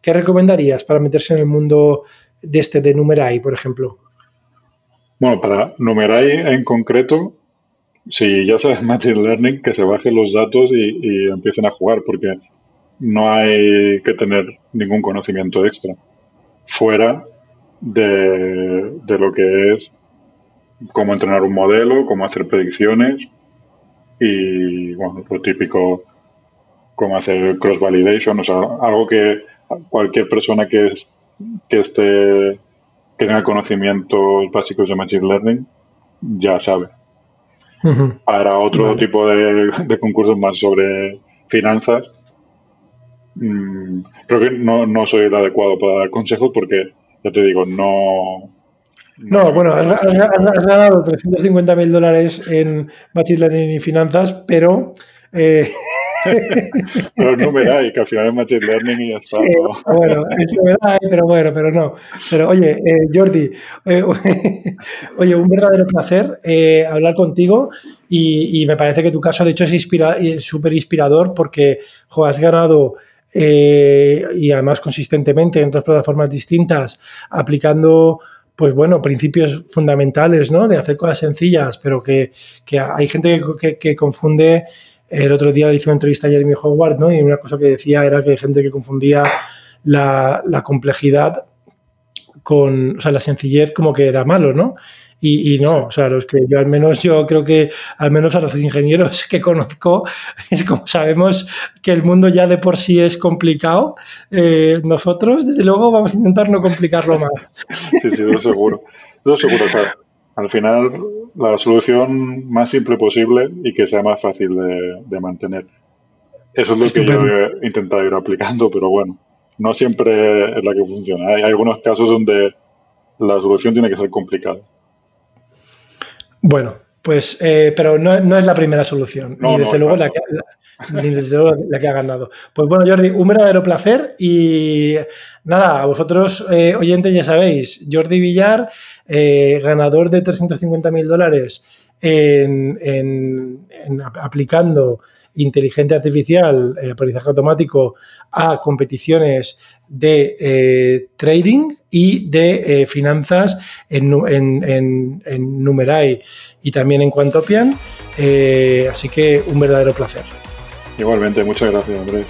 qué, recomendarías para meterse en el mundo de este, de Numerai, por ejemplo?
Bueno, para Numerai en concreto, si ya sabes Machine Learning, que se bajen los datos y, empiecen a jugar, porque no hay que tener ningún conocimiento extra fuera de, de lo que es cómo entrenar un modelo, cómo hacer predicciones y, bueno, lo típico, cómo hacer cross-validation, o sea, algo que cualquier persona que, que esté, que tenga conocimientos básicos de Machine Learning ya sabe. Para otro tipo de, concursos más sobre finanzas, mm, creo que no, no soy el adecuado para dar consejos porque, ya te digo, no,
no, bueno, has, ganado 350 mil dólares en Machine Learning y finanzas, pero...
Eh... pero es numeral, que al final es Machine Learning y ya está.
Bueno, es numeral, pero bueno, pero no. Pero oye, eh, Jordi, eh, oye, un verdadero placer eh, hablar contigo y, me parece que tu caso, de hecho, es súper inspirador porque has ganado... y además consistentemente en dos plataformas distintas, aplicando pues bueno, principios fundamentales, ¿no? De hacer cosas sencillas, pero que, hay gente que, confunde. El otro día le hizo una entrevista a Jeremy Howard, ¿no? Y una cosa que decía era que hay gente que confundía la, la complejidad con, o sea, la sencillez como que era malo, ¿no? Y, no, o sea, los que yo al menos, yo creo que al menos a los ingenieros que conozco, es como sabemos que el mundo ya de por sí es complicado, eh, nosotros desde luego vamos a intentar no complicarlo más.
Sí, sí, lo seguro. Lo seguro, o sea, al final la solución más simple posible y que sea más fácil de, mantener. Eso es lo que yo he intentado ir aplicando, pero bueno, no siempre es la que funciona. Hay algunos casos donde la solución tiene que ser complicada.
Bueno, pues, eh, pero no, es la primera solución, ni, desde luego la que, la que ha ganado. Pues bueno, Jordi, un verdadero placer y nada, a vosotros eh, oyentes ya sabéis, Jordi Villar, eh, ganador de 350 mil dólares en, aplicando inteligencia artificial, aprendizaje automático a competiciones de eh, trading y de eh, finanzas en, en, en, Numerai y también en Quantopian. Eh, así que un verdadero placer.
Igualmente, muchas gracias, Andrés.